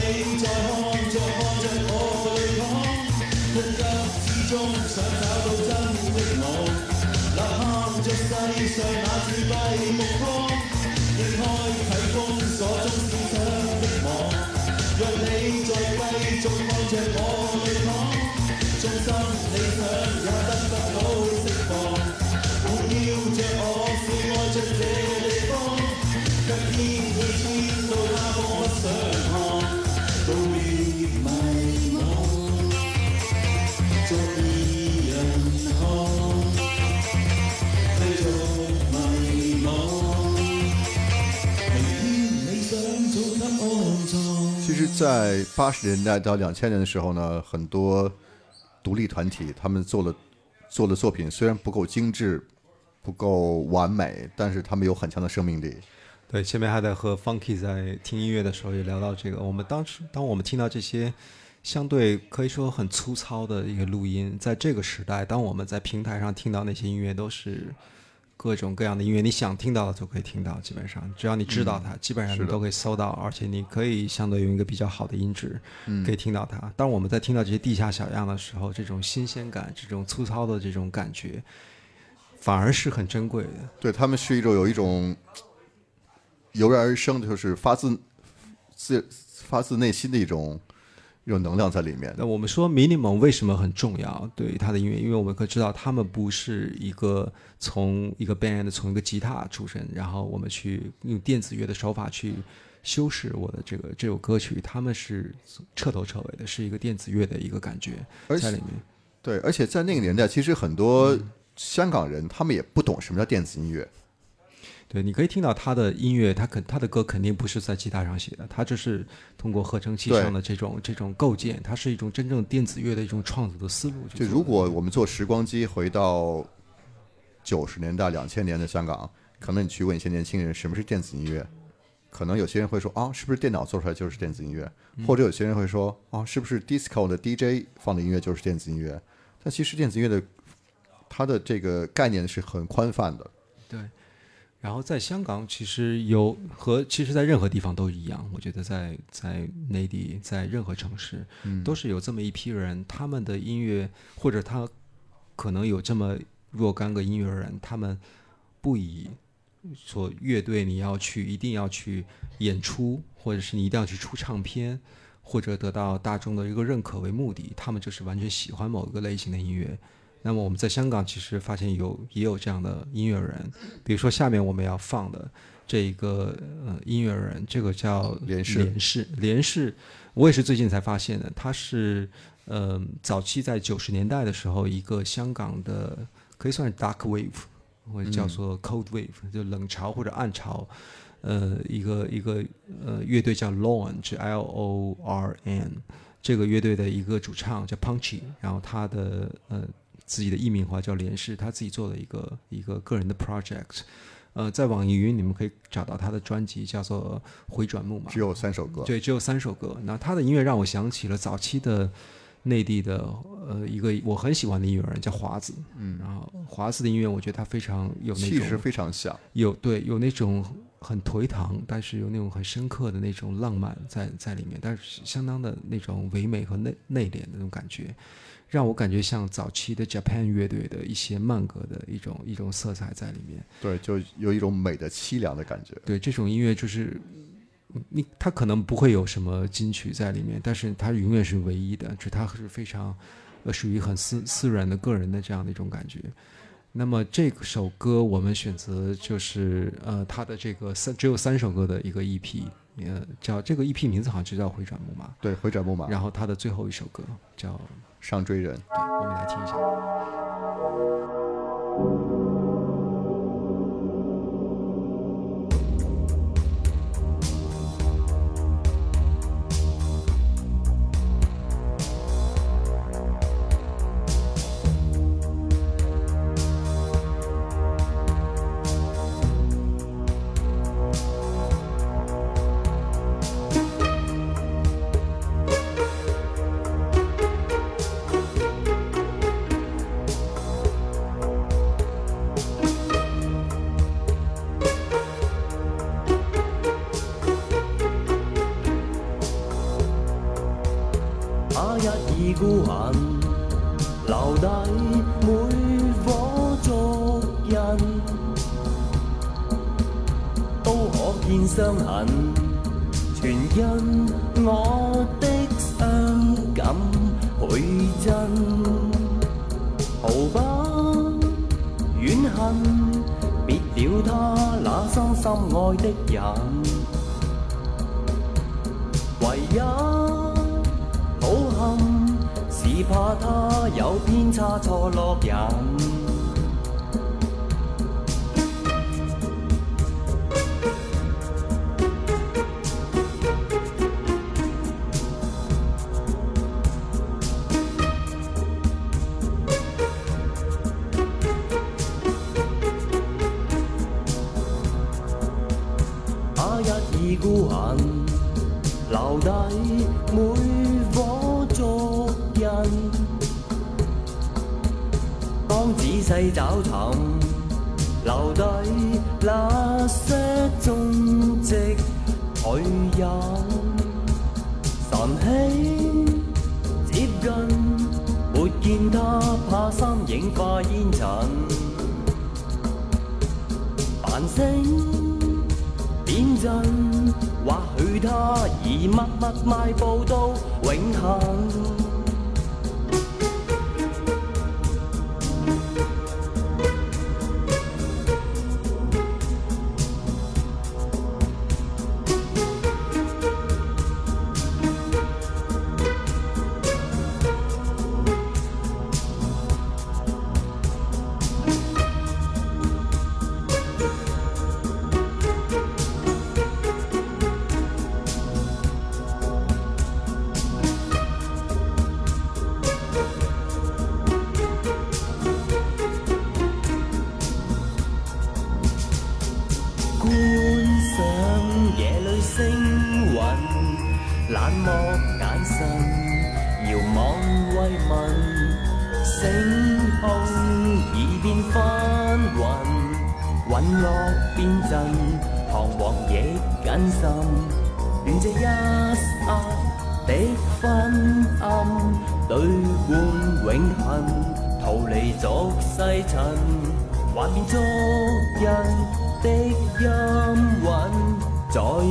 你再看着看着我淚淌，哭泣之中想找到真的我，吶喊着世上那自閉目光，應開啟封鎖中思想的網，讓你再繼續看着我淚淌，衷心理想也得不到釋放，環繞着我实，在八十年代到两千年的时候呢，很多独立团体他们做了做的作品虽然不够精致、不够完美，但是他们有很强的生命力。对，前面还在和 Funky 在听音乐的时候也聊到这个。我们当时，当我们听到这些相对可以说很粗糙的一个录音，在这个时代，当我们在平台上听到那些音乐，都是各种各样的音乐，你想听到的就可以听到，基本上只要你知道它，基本上你都可以搜到，而且你可以相对用一个比较好的音质，可以听到它。当我们在听到这些地下小样的时候，这种新鲜感，这种粗糙的这种感觉，反而是很珍贵的。对他们是一种有一种油然而生的，就是发自自发自内心的一种一种能量在里面。那我们说 minimum 为什么很重要？对于他的音乐，因为我们可以知道，他们不是一个从一个 band 从一个吉他出身，然后我们去用电子乐的手法去修饰我的这个这首歌曲，他们是彻头彻尾的是一个电子乐的一个感觉在里面。对，而且在那个年代，其实很多香港人他们也不懂什么叫电子音乐。对，你可以听到他的音乐，他肯他的歌肯定不是在吉他上写的，他就是通过合成器上的这种这种构建，它是一种真正电子乐的一种创作的思路。就如果我们坐时光机回到九十年代、两千年的香港，可能你去问一些年轻人什么是电子音乐，可能有些人会说啊，是不是电脑做出来就是电子音乐？或者有些人会说啊，是不是 disco 的 DJ 放的音乐就是电子音乐？但其实电子音乐的它的这个概念是很宽泛的。对，然后在香港，其实有和其实，在任何地方都一样。我觉得在在内地，在任何城市，嗯都是有这么一批人，他们的音乐或者他可能有这么若干个音乐人，他们不以说乐队你要去一定要去演出，或者是你一定要去出唱片，或者得到大众的一个认可为目的，他们就是完全喜欢某一个类型的音乐。那么我们在香港其实发现有也有这样的音乐人，比如说下面我们要放的这一个呃音乐人，这个叫连氏连氏连氏，我也是最近才发现的，他是呃早期在九十年代的时候一个香港的可以算是 dark wave 或者叫做 cold wave，、就冷潮或者暗潮。呃，一个一个呃乐队叫 Lorn，是 L O R N，这个乐队的一个主唱叫 Punchy，然后他的呃自己的艺名话叫连氏，他自己做的一个一个个人的 project。呃，在网易云你们可以找到他的专辑，叫做《回转木马》，只有三首歌。对，只有三首歌。那他的音乐让我想起了早期的内地的呃一个我很喜欢的音乐人叫华子，嗯，然后华子的音乐我觉得他非常有那种气势非常像，有对有那种很颓唐，但是有那种很深刻的那种浪漫在在里面，但是相当的那种唯美和内内敛的那种感觉，让我感觉像早期的 Japan 乐队的一些慢歌的一种一种色彩在里面。对，就有一种美的凄凉的感觉。对这种音乐就是。你它可能不会有什么金曲在里面，但是它永远是唯一的，就它是非常，呃，属于很私私人的个人的这样的一种感觉。那么这首歌我们选择就是呃它的这个三只有三首歌的一个 EP，呃叫这个 EP 名字好像就叫《回转木马》，对，回转木马，然后它的最后一首歌叫上追人。对，我们来听一下。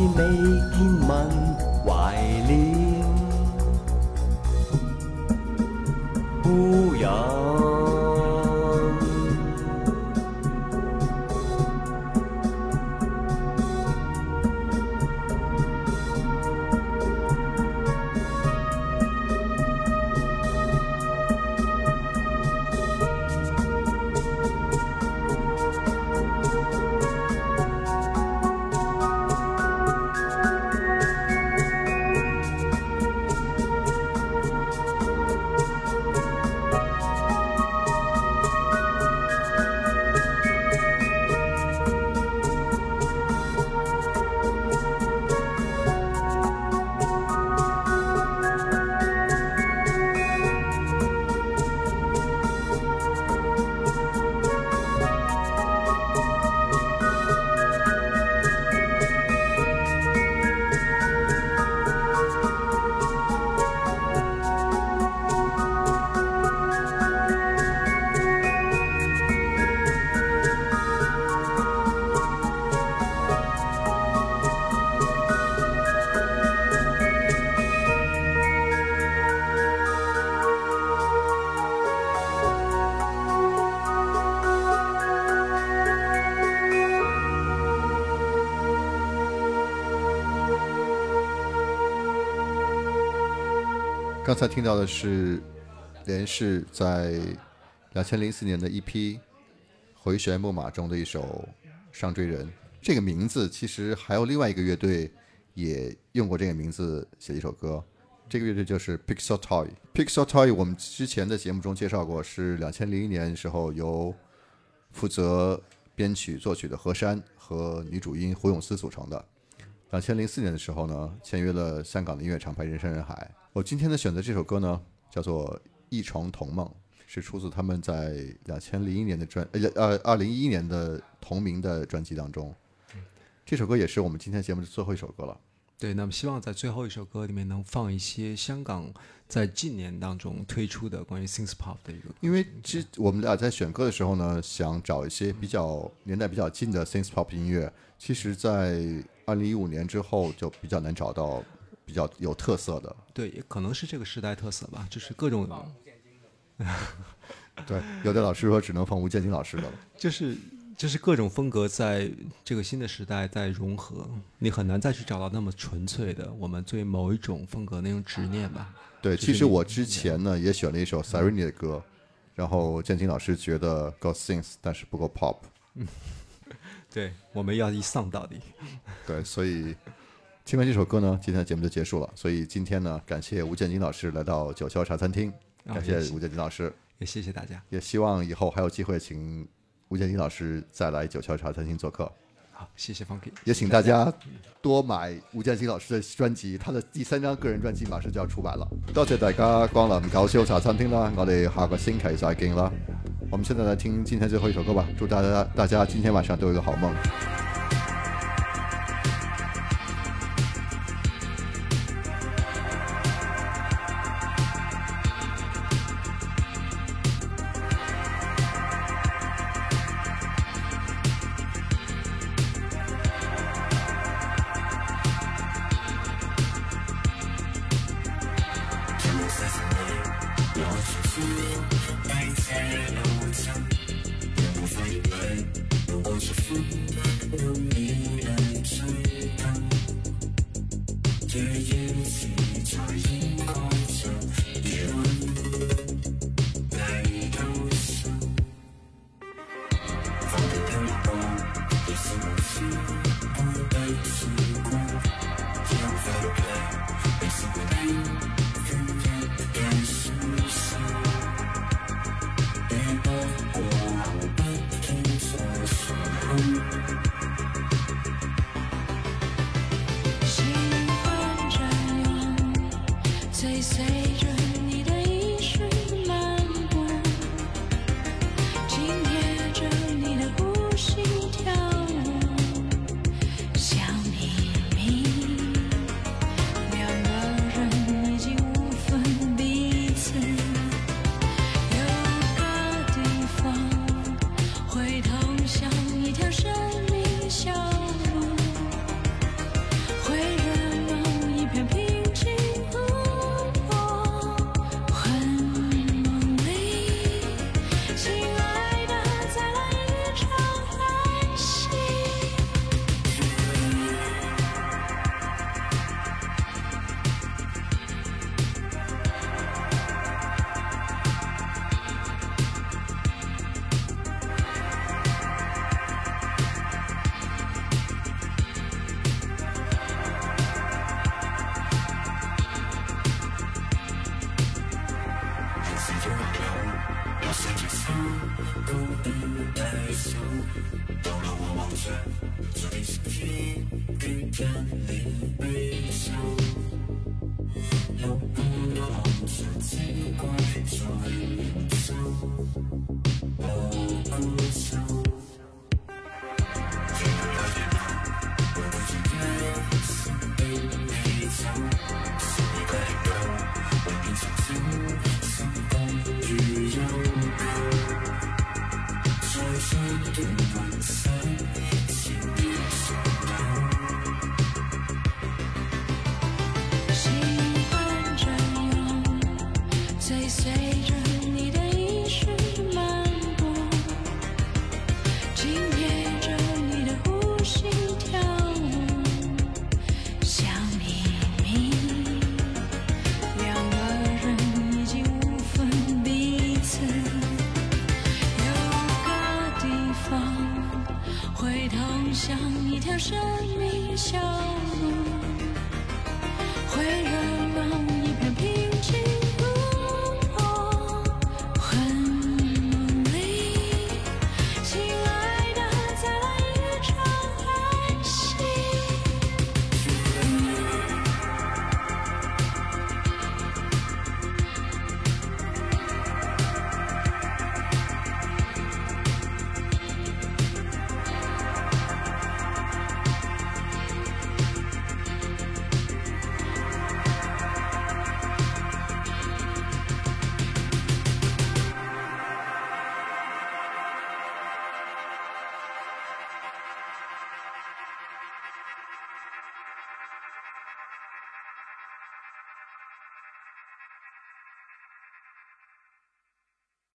未见才听到的是连氏在两千零四年的 EP《回旋木马》中的一首《上追人》。这个名字其实还有另外一个乐队也用过这个名字写一首歌，这个乐队就是 Pixel Toy。Pixel Toy 我们之前的节目中介绍过，是两千零一年时候由负责编曲作曲的何山和女主音胡永思组成的。两千零四年的时候呢，签约了香港的音乐厂牌人山人海。我今天的选择这首歌呢，叫做《一床同梦》，是出自他们在两千零一年的专呃呃二零一一年的同名的专辑当中。这首歌也是我们今天节目的最后一首歌了。对，那么希望在最后一首歌里面能放一些香港在近年当中推出的关于 synth pop 的一个，因为其实我们俩在选歌的时候呢，想找一些比较年代比较近的 synth pop 音乐，其实，在二零一五年之后就比较难找到比较有特色的。对，也可能是这个时代特色吧，就是各种 对，有的老师说只能放吴建金老师的了。就是就是各种风格在这个新的时代在融合，你很难再去找到那么纯粹的我们对某一种风格那种执念吧。对，就是其实我之前呢也选了一首 Serrini 的歌，然后建金老师觉得够 synth，但是不够 pop。对，我们要一丧到底。对，所以听完这首歌呢，今天的节目就结束了。所以今天呢，感谢吴建金老师来到九霄茶餐厅，啊感谢吴建金老师，也谢谢大家。也希望以后还有机会请吴建金老师再来九霄茶餐厅做客。好，谢谢 Funky，也请大家多买吴建新老师的专辑，他的第三张个人专辑马上就要出版了。多谢大家光临搞笑茶餐厅啦，我哋下个星期再见啦。我们现在来听今天最后一首歌吧，祝大家大家今天晚上都有一個好夢。喜